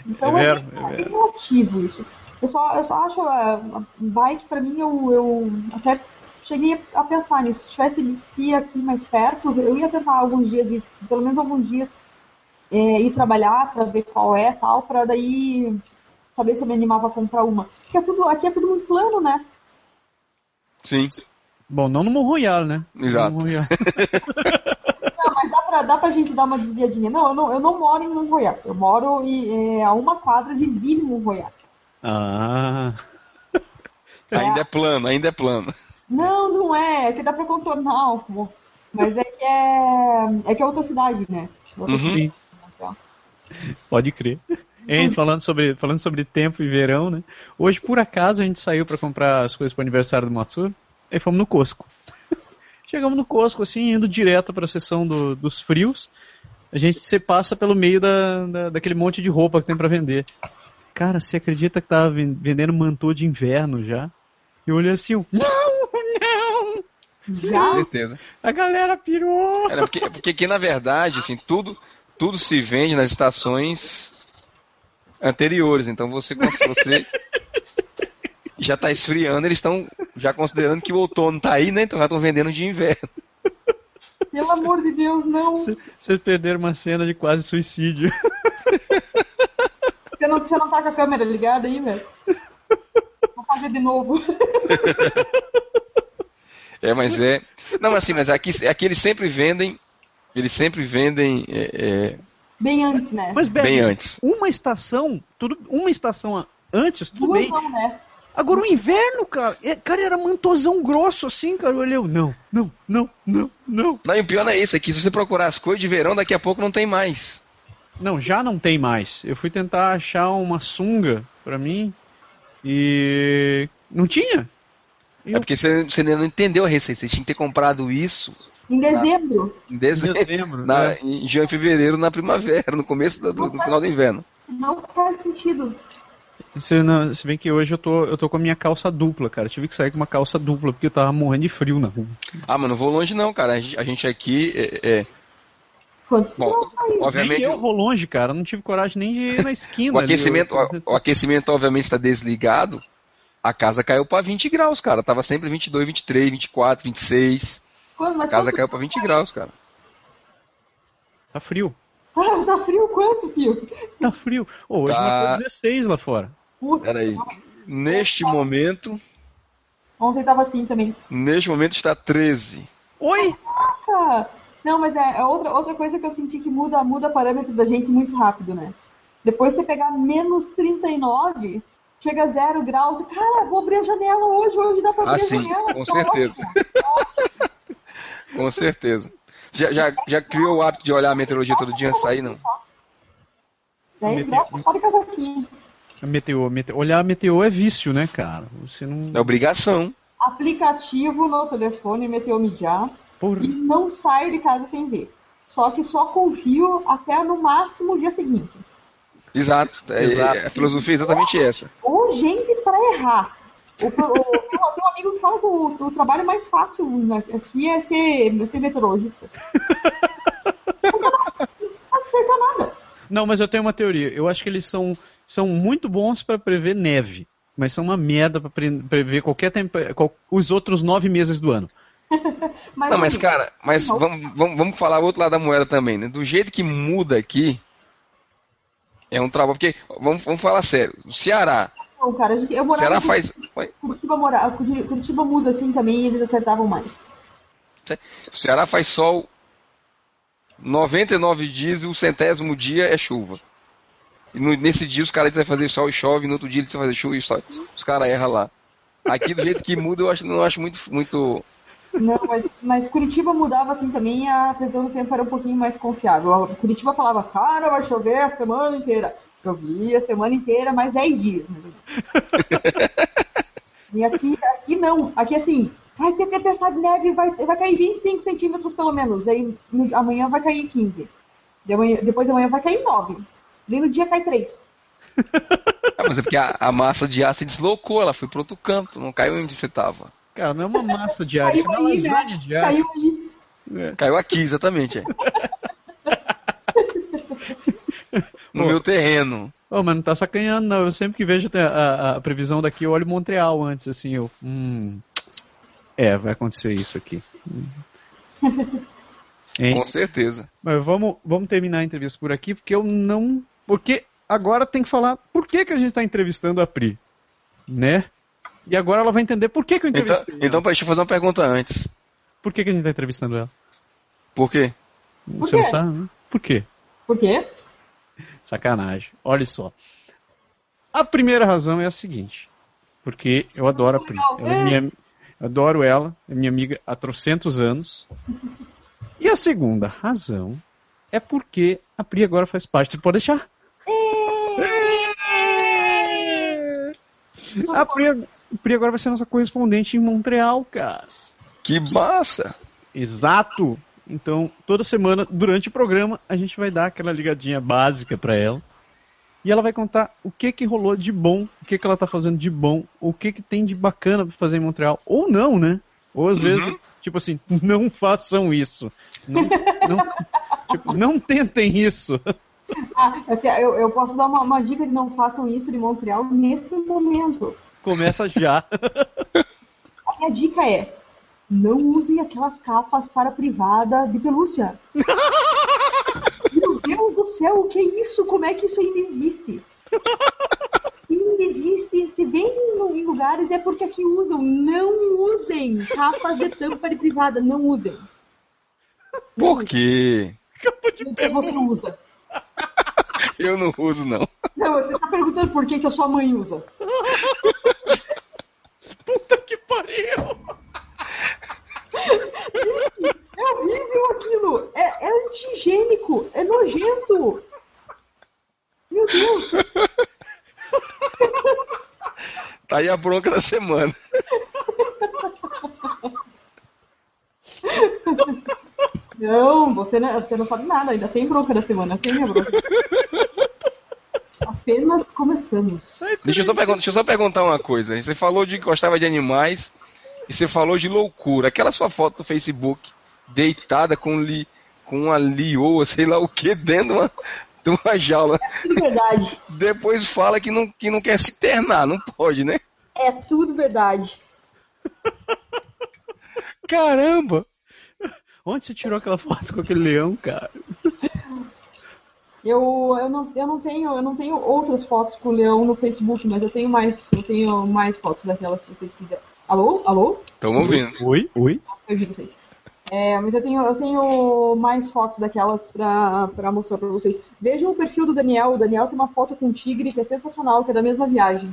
Então é, é, bem, é, bem relativo isso. Eu só, eu só acho a, a bike, para mim, eu, eu até cheguei a pensar nisso. Se tivesse bici aqui mais perto, eu ia tentar alguns dias, e pelo menos alguns dias, é, ir trabalhar para ver qual é tal, para daí saber se eu me animava a comprar uma. Porque é tudo, aqui é tudo muito plano, né? Sim. Bom, não no Morro né? Exato. mas dá pra, dá pra gente dar uma desviadinha. Não, eu não, eu não moro em Monroiá. Eu moro em, é, a uma quadra de Vila Monroiá. Ah. É. Ainda é plano, ainda é plano. Não, não é. É que dá pra contornar. Mas é que é, é que é outra cidade, né? Outra uhum. cidade. Pode crer. Hein, falando sobre, falando sobre tempo e verão, né? Hoje, por acaso, a gente saiu para comprar as coisas para o aniversário do Matsuri e fomos no Costco. Chegamos no Costco, assim, indo direto para a seção do, dos frios. A gente se passa pelo meio da, da, daquele monte de roupa que tem para vender. Cara, você acredita que tava vendendo mantô de inverno já? Eu olhei assim, não, não! Com Já? certeza. A galera pirou! Era porque, porque aqui, na verdade, assim, tudo, tudo se vende nas estações anteriores. Então você, você já está esfriando, eles estão já considerando que o outono está aí, né? Então já estão vendendo de inverno. Pelo amor de Deus, não. Vocês perderam uma cena de quase suicídio. Você não, você não tá com a câmera ligada aí, velho? Vou fazer de novo. É, mas é. Não, assim, mas aqui, aqui eles sempre vendem. Eles sempre vendem é, Bem antes, né? Mas, é, Berg, bem antes. uma estação, tudo, uma estação antes, tudo Duas bem. não, né? Agora o inverno, cara, é, cara, era mantozão grosso assim, cara. Eu olhei, eu, não, não, não, não, não. Não, e o pior não é isso, é que se você procurar as coisas de verão, daqui a pouco não tem mais. Não, já não tem mais. Eu fui tentar achar uma sunga pra mim e não tinha. É porque você, você não entendeu a receita. Você tinha que ter comprado isso Em dezembro. em dezembro, Dezembro, na, né? em janeiro e fevereiro, na primavera, no começo do, do- no final do inverno. Não faz sentido. Se, não, se bem que hoje eu tô, eu tô com a minha calça dupla, cara. Eu tive que sair com uma calça dupla porque eu tava morrendo de frio na rua. Ah, mas não vou longe não, cara. A gente, a gente aqui é, é- Quantos Bom, tá obviamente Nem eu vou longe, cara. Não tive coragem nem de ir na esquina. o ali. aquecimento, Eu- o, o aquecimento obviamente está desligado. A casa caiu para 20 graus, cara. Tava sempre 22, 23, 24, 26. Quando, A mas casa quanto- caiu para 20 graus, cara. Tá frio. Tá, tá frio quanto, filho? Tá frio. Ô, hoje Tá. marcou 16 lá fora. Putz, Peraí. Neste momento, Ontem tava assim também. neste momento está 13. Oi! Ah, Não, mas é, é outra, outra coisa que eu senti que muda, muda parâmetro da gente muito rápido, né? Depois você pegar menos 39, chega a zero graus e, cara, vou abrir a janela hoje, hoje dá pra abrir Ah, a sim, janela. com tá certeza. ótimo. Com certeza. Você Já, já, já criou o hábito de olhar a meteorologia todo dia antes de sair, não? 10 graus só de casaquinho. A Meteor, mete- olhar a meteor é vício, né, cara? Você não. É obrigação. Aplicativo no telefone, meteomediar. Porra. E não saio de casa sem ver. Só que só confio até no máximo o dia seguinte. Exato. É- Exato. é- a filosofia é exatamente essa. Ou gente pra errar. O, o- tem, um, amigo que fala que o, o trabalho mais fácil né, aqui é ser, é ser meteorologista. Não pode acertar nada. Não, mas eu tenho uma teoria. Eu acho que eles são, são muito bons pra prever neve, mas são uma merda pra pre- prever qualquer tempo, qual- os outros nove meses do ano. Mas, Não, mas assim, cara, mas vamos, vamos, vamos falar o outro lado da moeda também, né? Do jeito que muda aqui, é um trabalho. Porque, vamos, vamos falar sério, o Ceará. Não, cara, eu morava em faz. Oi? Curitiba, mora, Curitiba muda assim também e eles acertavam mais. O Ceará faz sol 99 dias e o centésimo dia é chuva. E no- nesse dia os caras vai fazer sol e chove, no outro dia eles vão fazer chuva e sol. Os caras erram lá. Aqui, do jeito que muda, eu acho, não acho muito, muito. Não, mas, mas Curitiba mudava assim também a previsão do tempo era um pouquinho mais confiável. Curitiba falava, cara, vai chover a semana inteira. Chovia a semana inteira, mais 10 dias. mais ou menos. e aqui, aqui não. Aqui assim, vai ter tempestade de neve, vai, vai cair 25 centímetros pelo menos. Daí amanhã vai cair 15. Daí amanhã- depois amanhã vai cair 9. Daí no dia cai 3. Ah, mas é porque a, a massa de ar se deslocou, ela foi para outro canto, não caiu onde você estava. Cara, não é uma massa de ar, isso Caiu é uma aí, né? lasanha de ar. Caiu aí. Caiu aqui, exatamente. É. No meu terreno. Ô, mas não tá sacanhando, não. Eu sempre que vejo a, a- a previsão daqui, eu olho Montreal antes, assim, eu. Hum. É, vai acontecer isso aqui. Hein? Com certeza. Mas vamos, vamos terminar a entrevista por aqui, porque eu não. Porque agora tem que falar por que, que a gente tá entrevistando a Pri. Né? E agora ela vai entender por que, que eu Então, entrevistei ela. então deixa eu fazer uma pergunta antes. Por que, que a gente tá entrevistando ela? Por quê? Você não quê? sabe? né? Por quê? Por quê? Sacanagem. Olha só. A primeira razão é a seguinte. Porque eu adoro a Pri. Ela é minha, eu adoro ela, é minha amiga há trocentos anos. E a segunda razão é porque a Pri agora faz parte do Pode Deixar. A Pri, a Pri agora vai ser nossa correspondente em Montreal, cara. Que massa! Exato. Então, toda semana, durante o programa, a gente vai dar aquela ligadinha básica pra ela. E ela vai contar o que que rolou de bom, o que que ela tá fazendo de bom, o que que tem de bacana pra fazer em Montreal. Ou não, né? Ou às vezes, tipo assim, não façam isso. Não, não, tipo, não tentem isso. Ah, até eu, eu posso dar uma, uma dica de não façam isso de Montreal nesse momento. Começa já. A minha dica é: não usem aquelas capas para privada de pelúcia. Meu Deus do céu, o que é isso? Como é que isso ainda existe? Ainda existe, se vem em em lugares é porque aqui usam. Não usem capas de tampa de privada, não usem. Por quê? Porque você não usa. Eu não uso, não. Não, você tá perguntando por que, que a sua mãe usa. Puta que pariu! É horrível aquilo! É, é anti-higiênico! É nojento! Meu Deus! Tá aí a bronca da semana. Não, você não, você não sabe nada, ainda tem bronca da semana, tem minha bronca. Apenas começamos. Deixa eu, só pergun- deixa eu só perguntar uma coisa. Você falou de que gostava de animais e você falou de loucura. Aquela sua foto do Facebook, deitada com, li, com uma lioa, sei lá o que, dentro de uma, de uma jaula. Tudo verdade. Depois fala que não, que não quer se internar. Não pode, né? É tudo verdade. Caramba! Onde você tirou aquela foto com aquele leão, cara? Eu, eu, não, eu, não tenho, eu não tenho outras fotos com o leão no Facebook, mas eu tenho mais, eu tenho mais fotos daquelas se vocês quiserem. Alô? Alô? Estamos ouvindo. Oi? Oi? Eu vi vocês. É, mas eu tenho, eu tenho mais fotos daquelas pra, pra mostrar pra vocês. Vejam o perfil do Daniel. O Daniel tem uma foto com um tigre que é sensacional, que é da mesma viagem.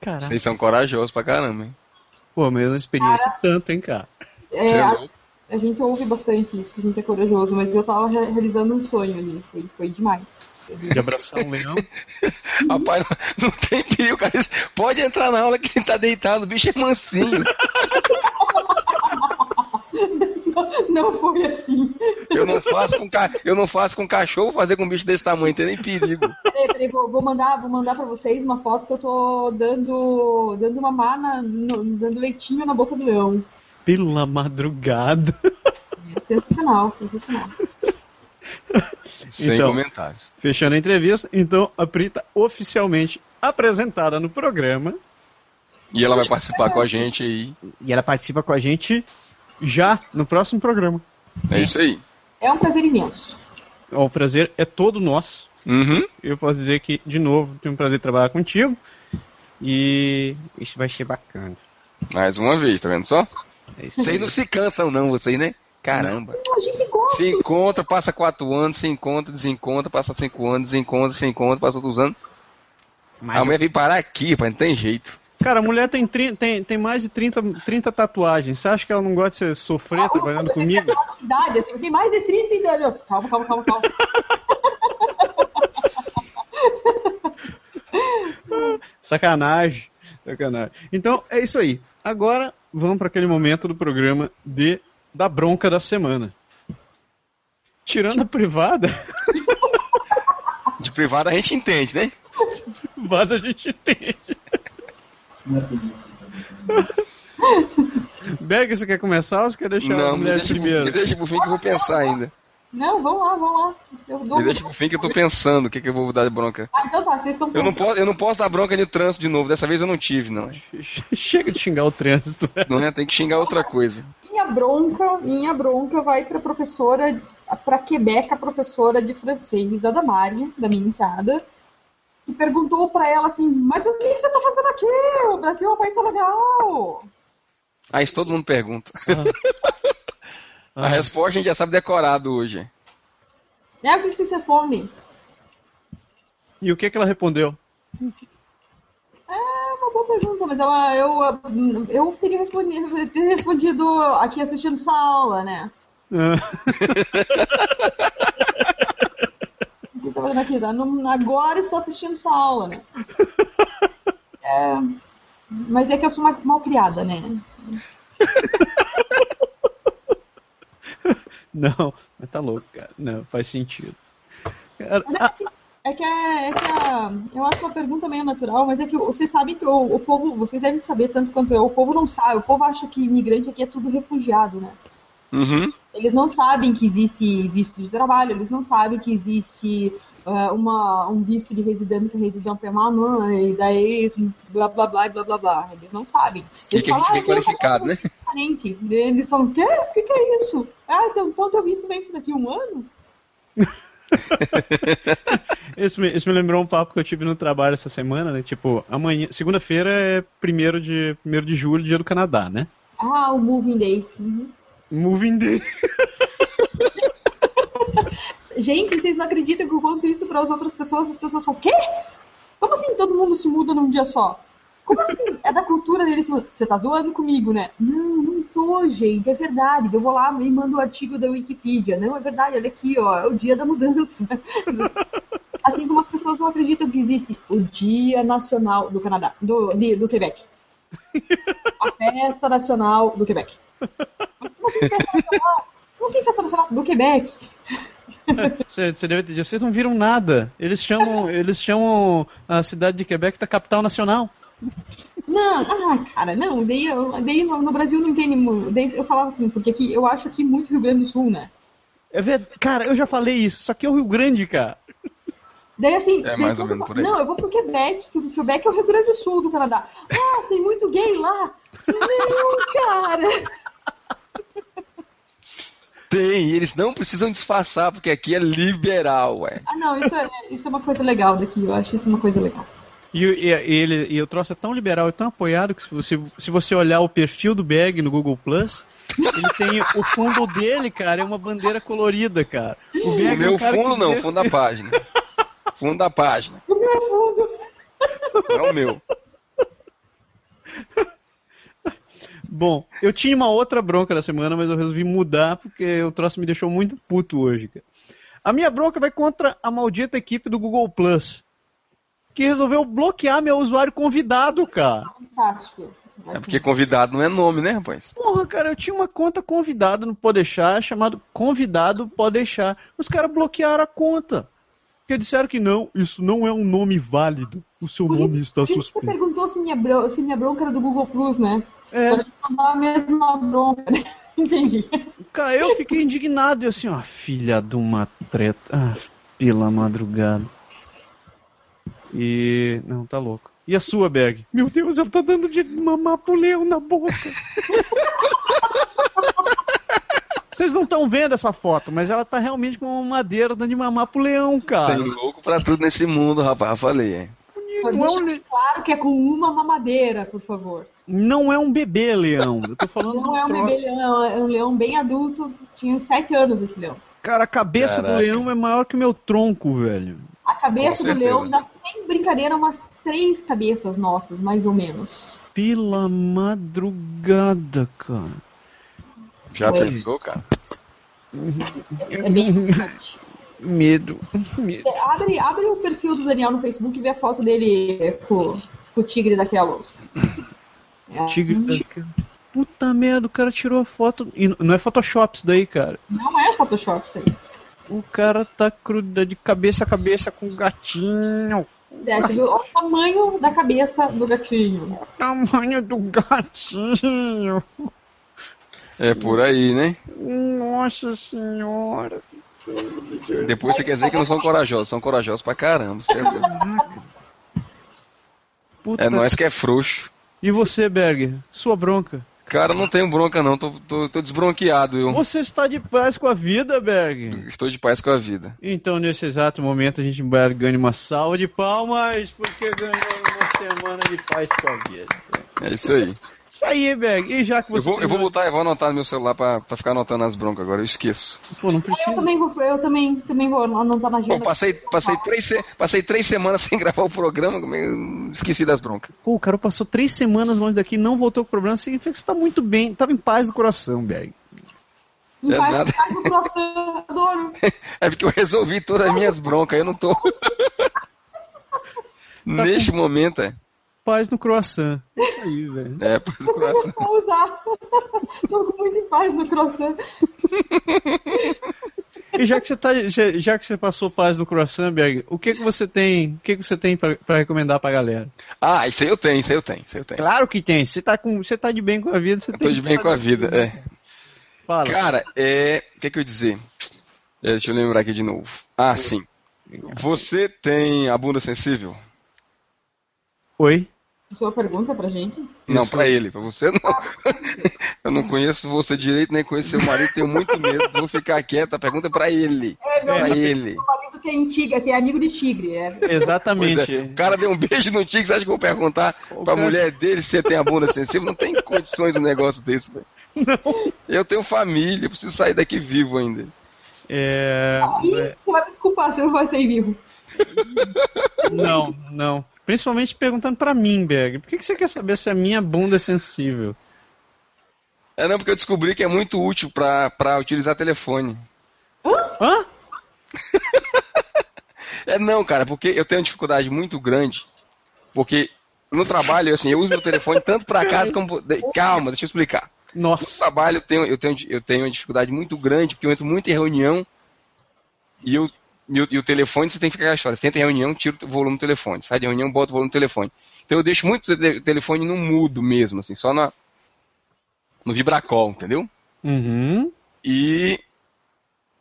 Caraca. Vocês são corajosos pra caramba, hein? Pô, mas eu não experiência tanto, hein, cara. É, a, gente ouve bastante isso, que a gente é corajoso, mas eu tava re- realizando um sonho ali. Foi, foi demais. De abraçar um leão. Rapaz, não, não tem perigo, cara. Pode entrar na aula que ele tá deitado, o bicho é mansinho. Não foi assim. Eu não faço com, ca... eu não faço com cachorro fazer com um bicho desse tamanho, não tem nem perigo. Peraí, peraí, vou, vou mandar, vou mandar pra vocês uma foto que eu tô dando, dando mamar, na, no- dando leitinho na boca do leão. Pela madrugada. É sensacional, sensacional. Sem Então. comentários. Fechando a entrevista, então a Prita oficialmente apresentada no programa. E ela vai participar com a gente aí. E ela participa com a gente já no próximo programa. É isso aí. É um prazer imenso. O prazer é todo nosso. Uhum. Eu posso dizer que, de novo, tenho um prazer trabalhar contigo. E isso vai ser bacana. Mais uma vez, tá vendo só? É Vocês não se cansam, não, vocês, né? Caramba. A gente gosta. Se encontra, passa quatro anos, se encontra, desencontra, passa cinco anos, desencontra, se encontra, passa outros anos. Mas- A mulher vem parar aqui, pai, não tem jeito. Cara, a mulher tem, tri- tem, tem mais de 30, 30 tatuagens. Você acha que ela não gosta de ser sofrer trabalhando comigo? Idade, assim, tem mais de 30 idade. Calma, calma, calma, calma. Sacanagem. Sacanagem. Então, é isso aí. Agora, vamos para aquele momento do programa de da bronca da semana. Tirando a privada, De privado a gente entende, né? privada a gente entende. Berg, você quer começar ou você quer deixar a Não, me mulher primeiro? me deixa pro fim que eu vou pensar ainda. Não, vamos lá, vamos lá. Eu dou... Me deixa pro fim que eu tô pensando o que, que eu vou dar de bronca. Ah, então tá, vocês estão Eu não, pensando. posso, eu não posso dar bronca no trânsito de novo, dessa vez eu não tive, não. Chega de xingar o trânsito. Não é? Tem que xingar outra coisa. Minha bronca, minha bronca vai pra professora, pra Quebec, a professora de francês da Damari, da minha entrada, que perguntou pra ela assim, mas o que você tá fazendo aqui? O Brasil é um país tão legal. Ah, isso todo mundo pergunta. Ah. A resposta a gente já sabe decorado hoje. É, o que vocês respondem? E o que, que ela respondeu? É uma boa pergunta, mas ela, eu, eu teria respondido, teria respondido aqui assistindo sua aula, né? Ah, O que você tá fazendo aqui? Tá? Não- Agora estou assistindo sua aula, né? É, mas é que eu sou uma mal criada, né? Não, mas tá louco, cara. Não, faz sentido. Cara, a, É que, é, é que a, eu acho uma pergunta meio natural, mas é que vocês sabem que o, o povo, vocês devem saber tanto quanto eu, o povo não sabe, o povo acha que imigrante aqui é tudo refugiado, né? Uhum. Eles não sabem que existe visto de trabalho, eles não sabem que existe uma, um visto de residente que residão permanente, e daí blá blá blá blá blá blá. Eles não sabem. E que a gente vem qualificado, né? Permanente. Eles falam, quê? O que, que é isso? Ah, então quanto eu visto vem isso daqui um ano? isso, me, isso me lembrou um papo que eu tive no trabalho essa semana, né? Tipo, amanhã, segunda-feira é primeiro de, primeiro de julho, dia do Canadá, né? Ah, o Moving Day. Uhum. Moving Day. Gente, vocês não acreditam que eu conto isso para as outras pessoas, as pessoas falam, quê? Como assim todo mundo se muda num dia só? Como assim? É da cultura deles. Você tá zoando comigo, né? Não, não tô, gente. É verdade. Eu vou lá e mando o um artigo da Wikipedia. Não, é verdade. Olha aqui, ó. É o dia da mudança. Assim como as pessoas não acreditam que existe o Dia Nacional do Canadá, do, de, do Quebec. A Festa Nacional do Quebec. Como assim Festa Nacional? Como assim Festa Nacional do Quebec? Você, deve ter vocês não viram nada. Eles chamam, eles chamam a cidade de Quebec da capital nacional. Não, ah, cara, não, daí, daí no, no, Brasil não tem nenhum. Daí eu falava assim, porque aqui eu acho aqui muito Rio Grande do Sul, né? É verdade, cara, eu já falei isso, só que é o Rio Grande, cara. Daí assim, é mais ou menos por aí. Não, eu vou pro Quebec, que o Quebec é o Rio Grande do Sul do Canadá. Ah, tem muito gay lá. Não, cara. Tem, eles não precisam disfarçar, porque aqui é liberal, ué. Ah, não, isso é, isso é uma coisa legal daqui, eu acho isso uma coisa legal. E, e, ele, e o troço é tão liberal e tão apoiado que se você, se você olhar o perfil do Bag no Google Plus, ele tem o fundo dele, cara, é uma bandeira colorida, cara. O, o meu é um fundo não, o fundo da página. fundo da página. O meu fundo. Não é o meu. Bom, eu tinha uma outra bronca da semana, mas eu resolvi mudar porque o troço me deixou muito puto hoje, cara. A minha bronca vai contra a maldita equipe do Google Plus, que resolveu bloquear meu usuário convidado, cara. Fantástico. É porque convidado não é nome, né, rapaz? Porra, cara, eu tinha uma conta convidado no Podeixar, chamado Convidado Podeixar. Os caras bloquearam a conta. Porque disseram que não, isso não é um nome válido. O seu por nome isso, está suspenso. Você perguntou se minha, se minha bronca era do Google Plus, né? É. Pode mandar a mesma bronca, né? Entendi. Cara, eu fiquei indignado e assim, ó, filha de uma treta. Ah, pela madrugada. E. Não, tá louco. E a sua, Berg? Meu Deus, ela tá dando de mamar pro leão na boca. Vocês não estão vendo essa foto, mas ela tá realmente com uma madeira dando de mamar pro leão, cara. Tem louco pra tudo nesse mundo, rapaz. Falei, hein? Claro que é com uma mamadeira, por favor. Não é um bebê leão. Eu tô falando Não é um tro... bebê leão, é um leão bem adulto. Tinha sete anos esse leão. Cara, a cabeça Caraca. do leão é maior que o meu tronco, velho. A cabeça do leão dá, sem brincadeira, umas três cabeças nossas, mais ou menos. Pela madrugada, cara. Já Foi. pensou, cara? É bem Medo. Medo. Você abre, abre o perfil do Daniel no Facebook e vê a foto dele com, com o tigre daquela luz. É. Tigre. Puta merda, o cara tirou a foto. E não é Photoshop isso daí, cara. Não é Photoshop isso aí. O cara tá cruda de cabeça a cabeça com o gatinho. É, você viu? Olha o tamanho da cabeça do gatinho. O tamanho do gatinho. É por aí, né? Nossa senhora. Depois você quer dizer que não são corajosos, são corajosos pra caramba. Você é, é nós que é frouxo. E você, Berg? Sua bronca? Cara, não tenho bronca não, tô, tô, tô desbronqueado. Eu. Você está de paz com a vida, Berg? Estou de paz com a vida. Então, nesse exato momento, a gente ganha uma salva de palmas, porque ganhou uma semana de paz com a vida. É isso aí. Isso aí, Berg. E já que você. Eu vou, eu vou botar, eu vou anotar no meu celular pra, pra ficar anotando as broncas agora, eu esqueço. Pô, não precisa. Eu também vou, eu também, também vou anotar na agenda. Pô, passei, passei, três, passei três semanas sem gravar o programa, esqueci das broncas. Pô, o cara passou três semanas longe daqui não voltou com o problema, significa que você tá muito bem, tava em paz do coração, Berg. Em é paz, nada. do coração, adoro. É porque eu resolvi todas as minhas broncas, eu não tô. Tá Neste com... momento, é paz no croissant. É isso aí, velho. É, paz no croissant. Vou usar. Tô com muito em paz no croissant. E já que você, tá, já, já que você passou paz no croissant, Berg, o que, que você tem, o que, que você tem pra, pra recomendar pra galera? Ah, isso aí eu tenho, isso aí eu tenho, isso aí eu tenho. Claro que tem. Você tá, com, você tá de bem com a vida, você Eu tem tô de bem com a vida, é. Fala. Cara, é. O que, que eu ia dizer? É, deixa eu lembrar aqui de novo. Ah, sim. Você tem a bunda sensível? Oi? Sua pergunta pra gente? Não, pra ele, pra você não. Eu não conheço você direito, nem conheço seu marido, tenho muito medo. Vou ficar quieto, a pergunta é pra ele. É, meu Pra amigo, ele. meu marido tem tigre, tem amigo de tigre. É. Exatamente. é, o cara deu um beijo no tigre, você acha que eu vou perguntar pra cara- mulher dele se você tem a bunda sensível? Não tem condições um negócio desse, velho. Eu tenho família, eu preciso sair daqui vivo ainda. É, E você vai me desculpar se eu não vai sair vivo. Não, não. Principalmente perguntando pra mim, Berg. Por que, que você quer saber se a minha bunda é sensível? É não, porque eu descobri que é muito útil pra, pra utilizar telefone. Hã? É não, cara, porque eu tenho uma dificuldade muito grande. Porque no trabalho, assim, eu uso meu telefone tanto pra casa como. Calma, deixa eu explicar. No Nossa. trabalho eu tenho, eu tenho, eu tenho uma dificuldade muito grande, porque eu entro muito em reunião e, eu, e, o, e o telefone você tem que ficar aquela história. Você entra em reunião, tira o volume do telefone. Sai de reunião, bota o volume do telefone. Então eu deixo muito o te- telefone no mudo mesmo, assim, só na, no vibracol, entendeu? Uhum. E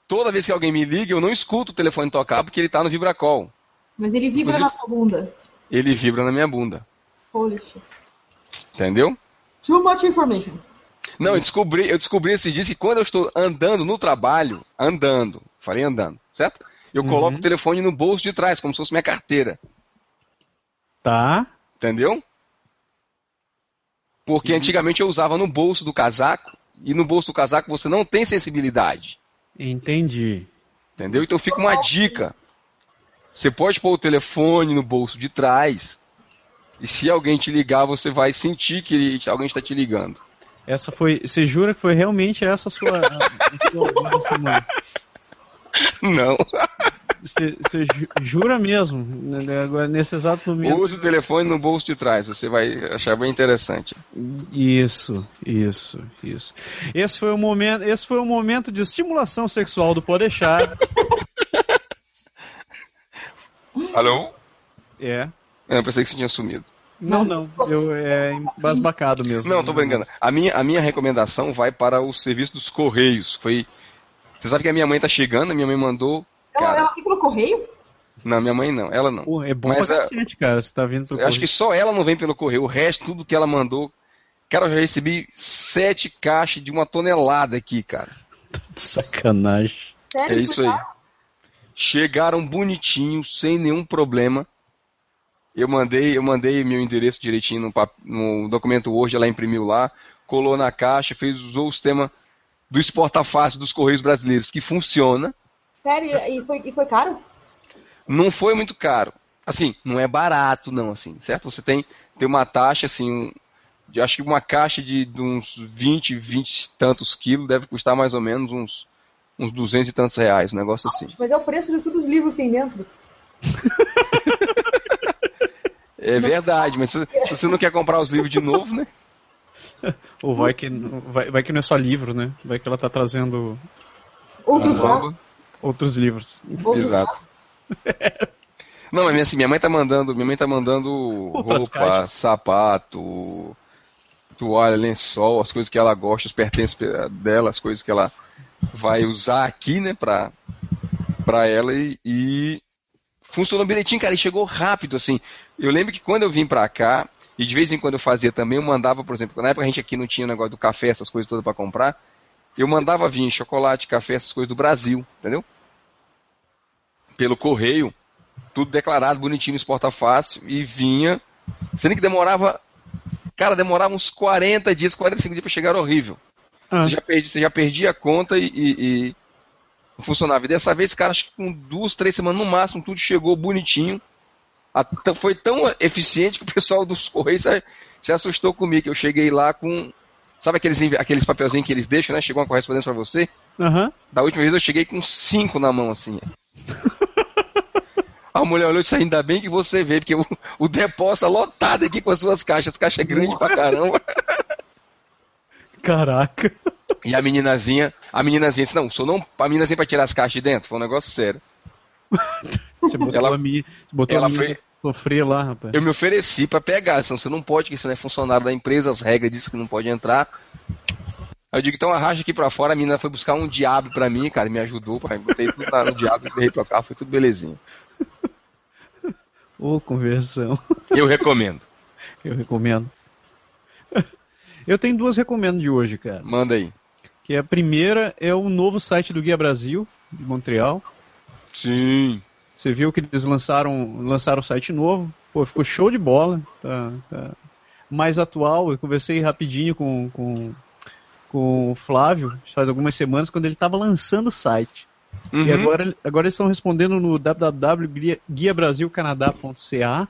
toda vez que alguém me liga, eu não escuto o telefone tocar porque ele tá no vibracol. Mas ele vibra Inclusive- na sua bunda. Ele vibra na minha bunda. Holy shit. Entendeu? Too much information. Não, eu descobri, eu descobri esse dia que quando eu estou andando no trabalho, andando, falei andando, certo? Eu coloco o telefone no bolso de trás, como se fosse minha carteira. Tá. Entendeu? Porque antigamente eu usava no bolso do casaco, e no bolso do casaco você não tem sensibilidade. Entendi. Entendeu? Então fica uma dica. Você pode pôr o telefone no bolso de trás, e se alguém te ligar, você vai sentir que alguém está te ligando. Essa foi. Você jura que foi realmente essa a sua. a sua? Não. Você, você ju- jura mesmo? né, Agora, nesse exato momento. Use o telefone no bolso de trás, você vai achar bem interessante. Isso, isso, isso. Esse foi o momento, esse foi o momento de estimulação sexual do Podeixar. Alô? É. Eu pensei que você tinha sumido. Não, não. Eu é embasbacado mesmo. Não, tô brincando. A minha, a minha recomendação vai para o serviço dos Correios. Foi. Você sabe que a minha mãe tá chegando, a minha mãe mandou. Ela, Cara, ela fica no correio? não, minha mãe não, ela não. Pô, é bom Mas pra a- cacete, cara. Você tá vindo Eu acho que só ela não vem pelo correio. O resto, tudo que ela mandou. Cara, eu já recebi sete caixas de uma tonelada aqui, cara. Sacanagem. Sério? É isso aí. Chegaram bonitinhos, sem nenhum problema. Eu mandei, eu mandei meu endereço direitinho no, pap- no documento Word, ela imprimiu lá, colou na caixa, fez, usou o sistema do Exporta Fácil dos Correios Brasileiros, que funciona. Sério? E foi, e foi caro? Não foi muito caro. Assim, não é barato, não, assim, certo? Você tem, tem uma taxa, assim, de, acho que uma caixa de, de uns 20, 20 e tantos quilos deve custar mais ou menos uns, uns 200 e tantos reais, um negócio assim. Mas é o preço de todos os livros que tem dentro. É verdade, mas se, se você não quer comprar os livros de novo, né? Ou vai que, vai, vai que não é só livro, né? Vai que ela tá trazendo Outros Ah, livros. outros livros. Outros Exato. Não, mas assim, minha mãe tá mandando, minha mãe tá mandando Outras roupa, caixas. sapato, toalha, lençol, as coisas que ela gosta, os pertences pe- dela, as coisas que ela vai usar aqui, né, pra, pra ela e, e funcionou direitinho, cara, e chegou rápido, assim. Eu lembro que quando eu vim pra cá, e de vez em quando eu fazia também, eu mandava, por exemplo, na época a gente aqui não tinha o negócio do café, essas coisas todas pra comprar, eu mandava vir chocolate, café, essas coisas do Brasil, entendeu? Pelo correio, tudo declarado, bonitinho, exporta fácil, e vinha, sendo que demorava, cara, demorava uns 40 dias, 45 dias pra chegar, horrível. Ah, Você, já perdi, você já perdia a conta e, e- e funcionava. E dessa vez, cara, acho que com duas, três semanas no máximo, tudo chegou bonitinho. A- foi tão eficiente que o pessoal dos Correios se, se assustou comigo. que Eu cheguei lá com. Sabe aqueles, aqueles papelzinhos que eles deixam, né? Chegou uma correspondência pra você? Aham. Da última vez eu cheguei com cinco na mão, assim. A mulher olhou e disse, ainda bem que você veio, porque o, o depósito tá lotado aqui com as suas caixas, caixa grande pra caramba. Caraca. E a meninazinha, a meninazinha disse, não, sou não, a meninazinha pra tirar as caixas de dentro, foi um negócio sério. Você botou Ela- a minha, botou ela a minha foi- sofrer lá, rapaz. Eu me ofereci pra pegar, senão você não pode, porque você não é funcionário da empresa, as regras dizem que não pode entrar. Aí eu digo, então arracha aqui pra fora, a menina foi buscar um diabo pra mim, cara, me ajudou, pai, botei tudo no diabo, errei pra cá, foi tudo belezinha. Ô, conversão. Eu recomendo. Eu recomendo. Eu tenho duas recomendo de hoje, cara. Manda aí. Que a primeira é o novo site do Guia Brasil, de Montreal. Sim. Você viu que eles lançaram, lançaram um site novo. Pô, ficou show de bola. Tá, tá mais atual. Eu conversei rapidinho com, com, com o Flávio, faz algumas semanas, quando ele estava lançando o site. Uhum. E agora, agora eles estão respondendo no www.guiabrasilcanadá.ca.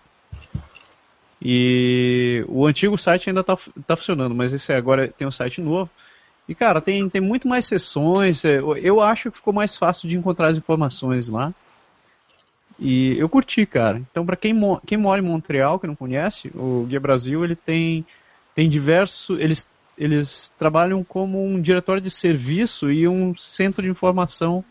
E o antigo site ainda está tá funcionando, mas esse agora tem um site novo. E, cara, tem, tem muito mais sessões. é, Eu acho que ficou mais fácil de encontrar as informações lá. E eu curti, cara. Então, para quem, mo- quem mora em Montreal, que não conhece, o Guia Brasil ele tem, tem diversos. Eles, eles trabalham como um diretório de serviço e um centro de informação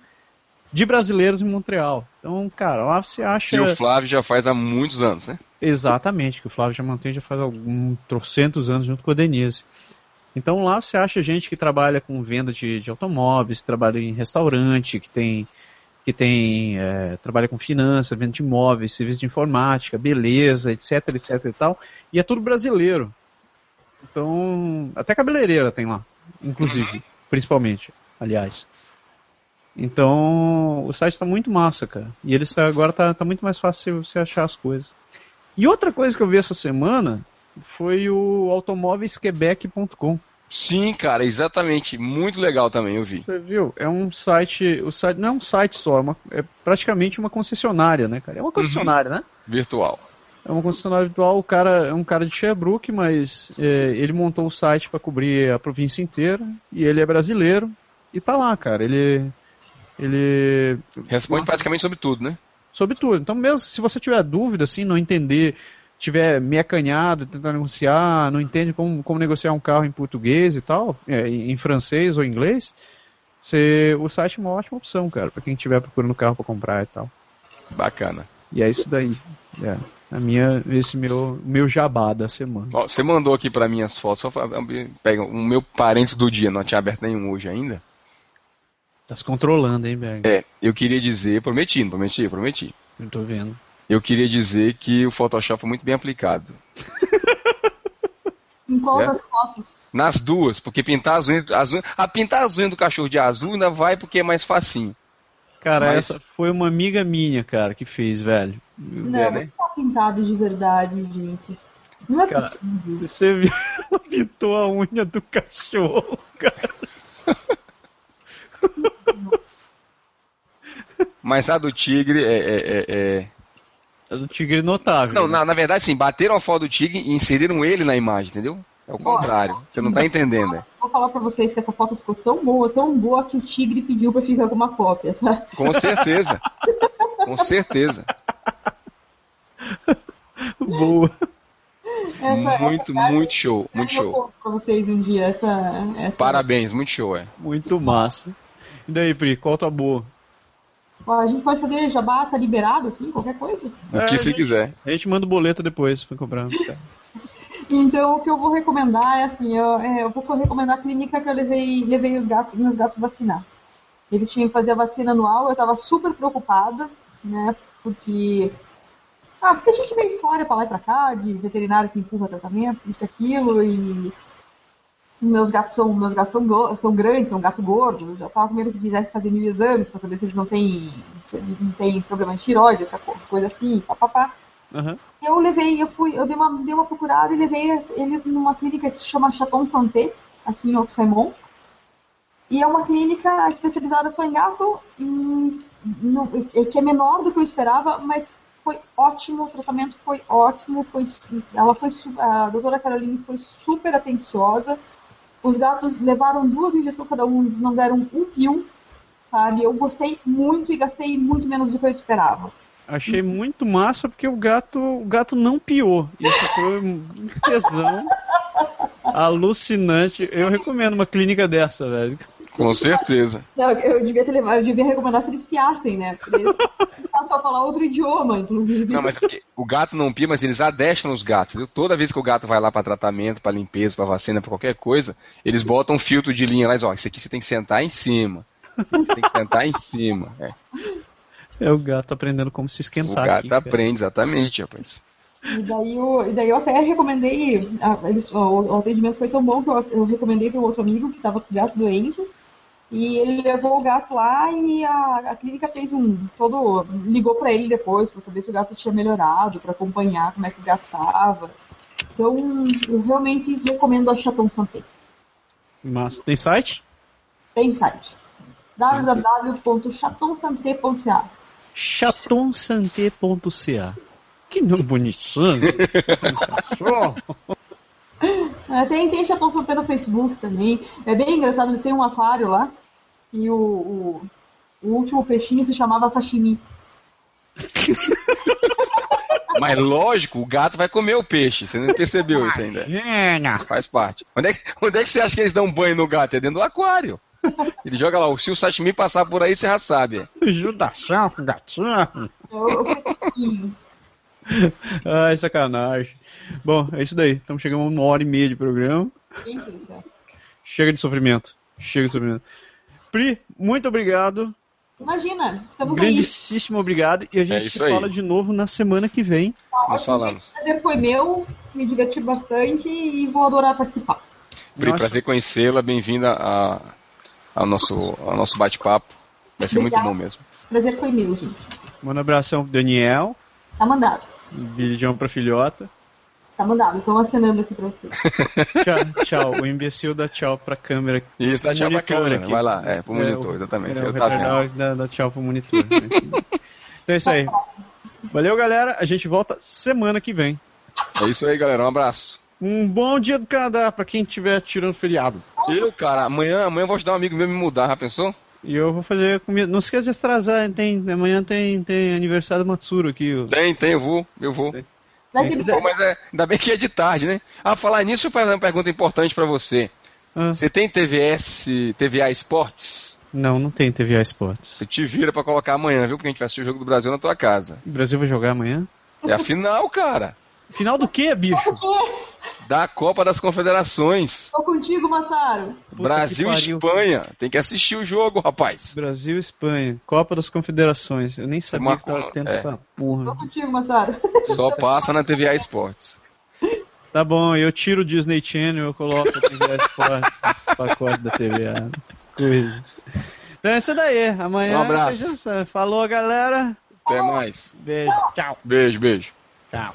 de brasileiros em Montreal. Então, cara, lá você acha. Que o Flávio já faz há muitos anos, né? Exatamente, que o Flávio já mantém já faz alguns trocentos anos junto com a Denise. Então lá você acha gente que trabalha com venda de, de automóveis, trabalha em restaurante, que tem que tem é, trabalha com finanças, venda de imóveis, serviço de informática, beleza, etc, etc e tal. E é tudo brasileiro. Então, até cabeleireira tem lá, inclusive, principalmente, aliás. Então, o site está muito massa, cara. E ele está, agora tá, tá muito mais fácil você achar as coisas. E outra coisa que eu vi essa semana foi o automóveisquebec.com. Sim, cara, exatamente. Muito legal também, eu vi. Você viu? É um site, o site não é um site só, é, uma- é praticamente uma concessionária, né, cara? É uma concessionária, né? Virtual. É uma concessionária virtual, o cara é um cara de Sherbrooke, mas é, ele montou o site para cobrir a província inteira e ele é brasileiro e tá lá, cara. Ele ele Responde Nossa. praticamente sobre tudo, né? sobre tudo. Então, mesmo se você tiver dúvida, assim, não entender, tiver meio acanhado, tentar negociar, não entende como, como negociar um carro em português e tal, é, em francês ou inglês, você, o site é uma ótima opção, cara, para quem estiver procurando carro para comprar e tal. Bacana. E é isso daí. É, a minha, esse meu, meu jabá da semana. Ó, você mandou aqui pra mim as fotos. Só pega o meu parentes do dia, não tinha aberto nenhum hoje ainda. Tá se controlando, hein, Berg? É, eu queria dizer, prometi, não prometi, prometi. Eu tô vendo. Eu queria dizer que o Photoshop foi muito bem aplicado. Em qual das fotos? Nas duas, porque pintar as unhas, as unhas, a pintar as unhas do cachorro de azul ainda vai porque é mais facinho. Cara, Mas- essa foi uma amiga minha, cara, que fez, velho. Não, É, né? não tá pintado de verdade, gente. Não é Cara, possível. Você viu? Pintou a unha do cachorro, cara. Mas a do tigre é- é- é- É do tigre notável. Não, né? na, na verdade, sim, bateram a foto do tigre e inseriram ele na imagem, entendeu? É o contrário. Você não tá entendendo, né? Vou falar pra vocês que essa foto ficou tão boa, tão boa, que o Tigre pediu pra ficar com uma cópia, tá? Com certeza. Com certeza. Boa. Essa, Muito, essa- muito show, muito show. pra vocês um dia, essa... essa... Parabéns, muito show, é. Muito massa. E daí, Pri, qual a tua boa? Ó, a gente pode fazer jabá, tá liberado, assim, qualquer coisa? O É, que você gente. quiser. A gente manda o boleto depois pra comprar. Então, o que eu vou recomendar é assim, eu, é, eu vou recomendar a clínica que eu levei, levei os gatos, meus gatos vacinar. Eles tinham que fazer a vacina anual, eu tava super preocupada, né, porque... Ah, porque a gente vê história pra lá e pra cá, de veterinário que empurra tratamento, isso e aquilo, e... Meus gatos são, meus gatos são, são grandes, são gato gordo, eu já tava com medo que quisesse fazer mil exames pra saber se eles não têm, não têm problema de tiroide, essa co- coisa assim, papapá. Aham. Eu levei, eu fui, eu dei uma, dei uma procurada e levei eles numa clínica que se chama Chaton Santé, aqui em Outremont. E é uma clínica especializada só em gato, em- no- que é menor do que eu esperava, mas foi ótimo, o tratamento foi ótimo, foi, ela foi, a doutora Caroline foi super atenciosa. Os gatos levaram duas injeções cada um, eles não deram um pio, sabe? Eu gostei muito e gastei muito menos do que eu esperava. Achei muito massa porque o gato, o gato não piou. Isso foi um tesão. Alucinante. Eu recomendo uma clínica dessa, velho. Com certeza. Não, eu devia ter levado, eu devia recomendar se eles piassem, né? Porque eles passam a falar outro idioma, inclusive. Não, mas porque o gato não pia, mas eles adestram os gatos. Entendeu? Toda vez que o gato vai lá para tratamento, para limpeza, para vacina, para qualquer coisa, eles botam um filtro de linha lá e dizem, ó, isso aqui você tem que sentar em cima. Você tem que sentar em cima. É. É o gato aprendendo como se O esquentar. gato aqui, cara. aprende, exatamente, rapaz. E daí, eu, e daí eu até recomendei, a- eles, o, o atendimento foi tão bom que eu, eu recomendei para um outro amigo que estava com o gato doente. E ele levou o gato lá e a, a clínica fez um todo. ligou para ele depois para saber se o gato tinha melhorado, para acompanhar como é que o gato estava. Então, eu realmente recomendo a Chaton Santé. Mas tem site? Tem site www.chatonsanté.ca chatonsanté.ca. Que nome bonitinho. Tem, tem Chaton Santé no Facebook também. É bem engraçado, eles têm um aquário lá. E o, o, o último peixinho se chamava sashimi. Mas lógico, o gato vai comer o peixe. Você não percebeu isso ainda. Imagina. Faz parte. Onde é, que, onde é que você acha que eles dão banho no gato? É dentro do aquário. Ele joga lá, se o sashimi passar por aí, você já sabe. Judação com gatinho. É. Ai, sacanagem. Bom, é isso daí. Estamos chegando a uma hora e meia de programa. Chega de sofrimento. Chega de sofrimento. Pri, muito obrigado. Imagina, estamos aí. Grandíssimo obrigado. E a gente É se aí. fala de novo na semana que vem. Nós falamos. O prazer foi meu, me diverti bastante e vou adorar participar. Pri, Nossa. prazer conhecê-la. Bem-vinda a- ao nosso, ao nosso bate-papo. Vai ser muito Obrigada. bom mesmo. Prazer foi meu, gente. Manda um abração pro Daniel. Tá mandado. Beijão pra filhota. Tá mandado. Estão acenando aqui pra vocês. Tchau, tchau. O imbecil dá tchau pra câmera. Isso, dá tchau pra câmera. aqui. Vai lá, é, pro É, monitor, o- exatamente. É, Eu tá vendo. dá, dá tchau pro monitor. né? então é isso aí. Valeu, galera. A gente volta semana que vem. É isso aí, galera. Um abraço. Um bom dia do Canadá pra quem estiver tirando feriado. Eu, cara, amanhã, amanhã eu vou ajudar um amigo meu a me mudar, já pensou? E eu vou fazer comida. Não esqueça de atrasar, tem, amanhã tem, tem aniversário do Matsuro aqui. o- Tem, tem, eu vou, eu vou. Ter Pô, mas é, ainda bem que é de tarde, né? Ah, falar nisso, eu vou fazer uma pergunta importante pra você. Ah, Você tem TVS, TVA Esportes? não, não tem TVA Esportes. Você te vira pra colocar amanhã, viu? Porque a gente vai assistir o jogo do Brasil na tua casa. O Brasil vai jogar amanhã? É a final, cara. Final do quê, bicho? Da Copa das Confederações. Tô contigo, Massaro. Puta Brasil e. Espanha. Tem que assistir o jogo, rapaz. Brasil e Espanha. Copa das Confederações. Eu nem sabia Uma que tava tendo é. essa Tô porra. contigo, Massaro. Só passa na TVA Esportes. Tá bom, eu tiro o Disney Channel, eu coloco a TVA Esportes no pacote da TVA. Coisa. Então é isso daí. Amanhã. Um abraço. Falou, galera. Até mais. Beijo. Tchau. Beijo, beijo. Tchau.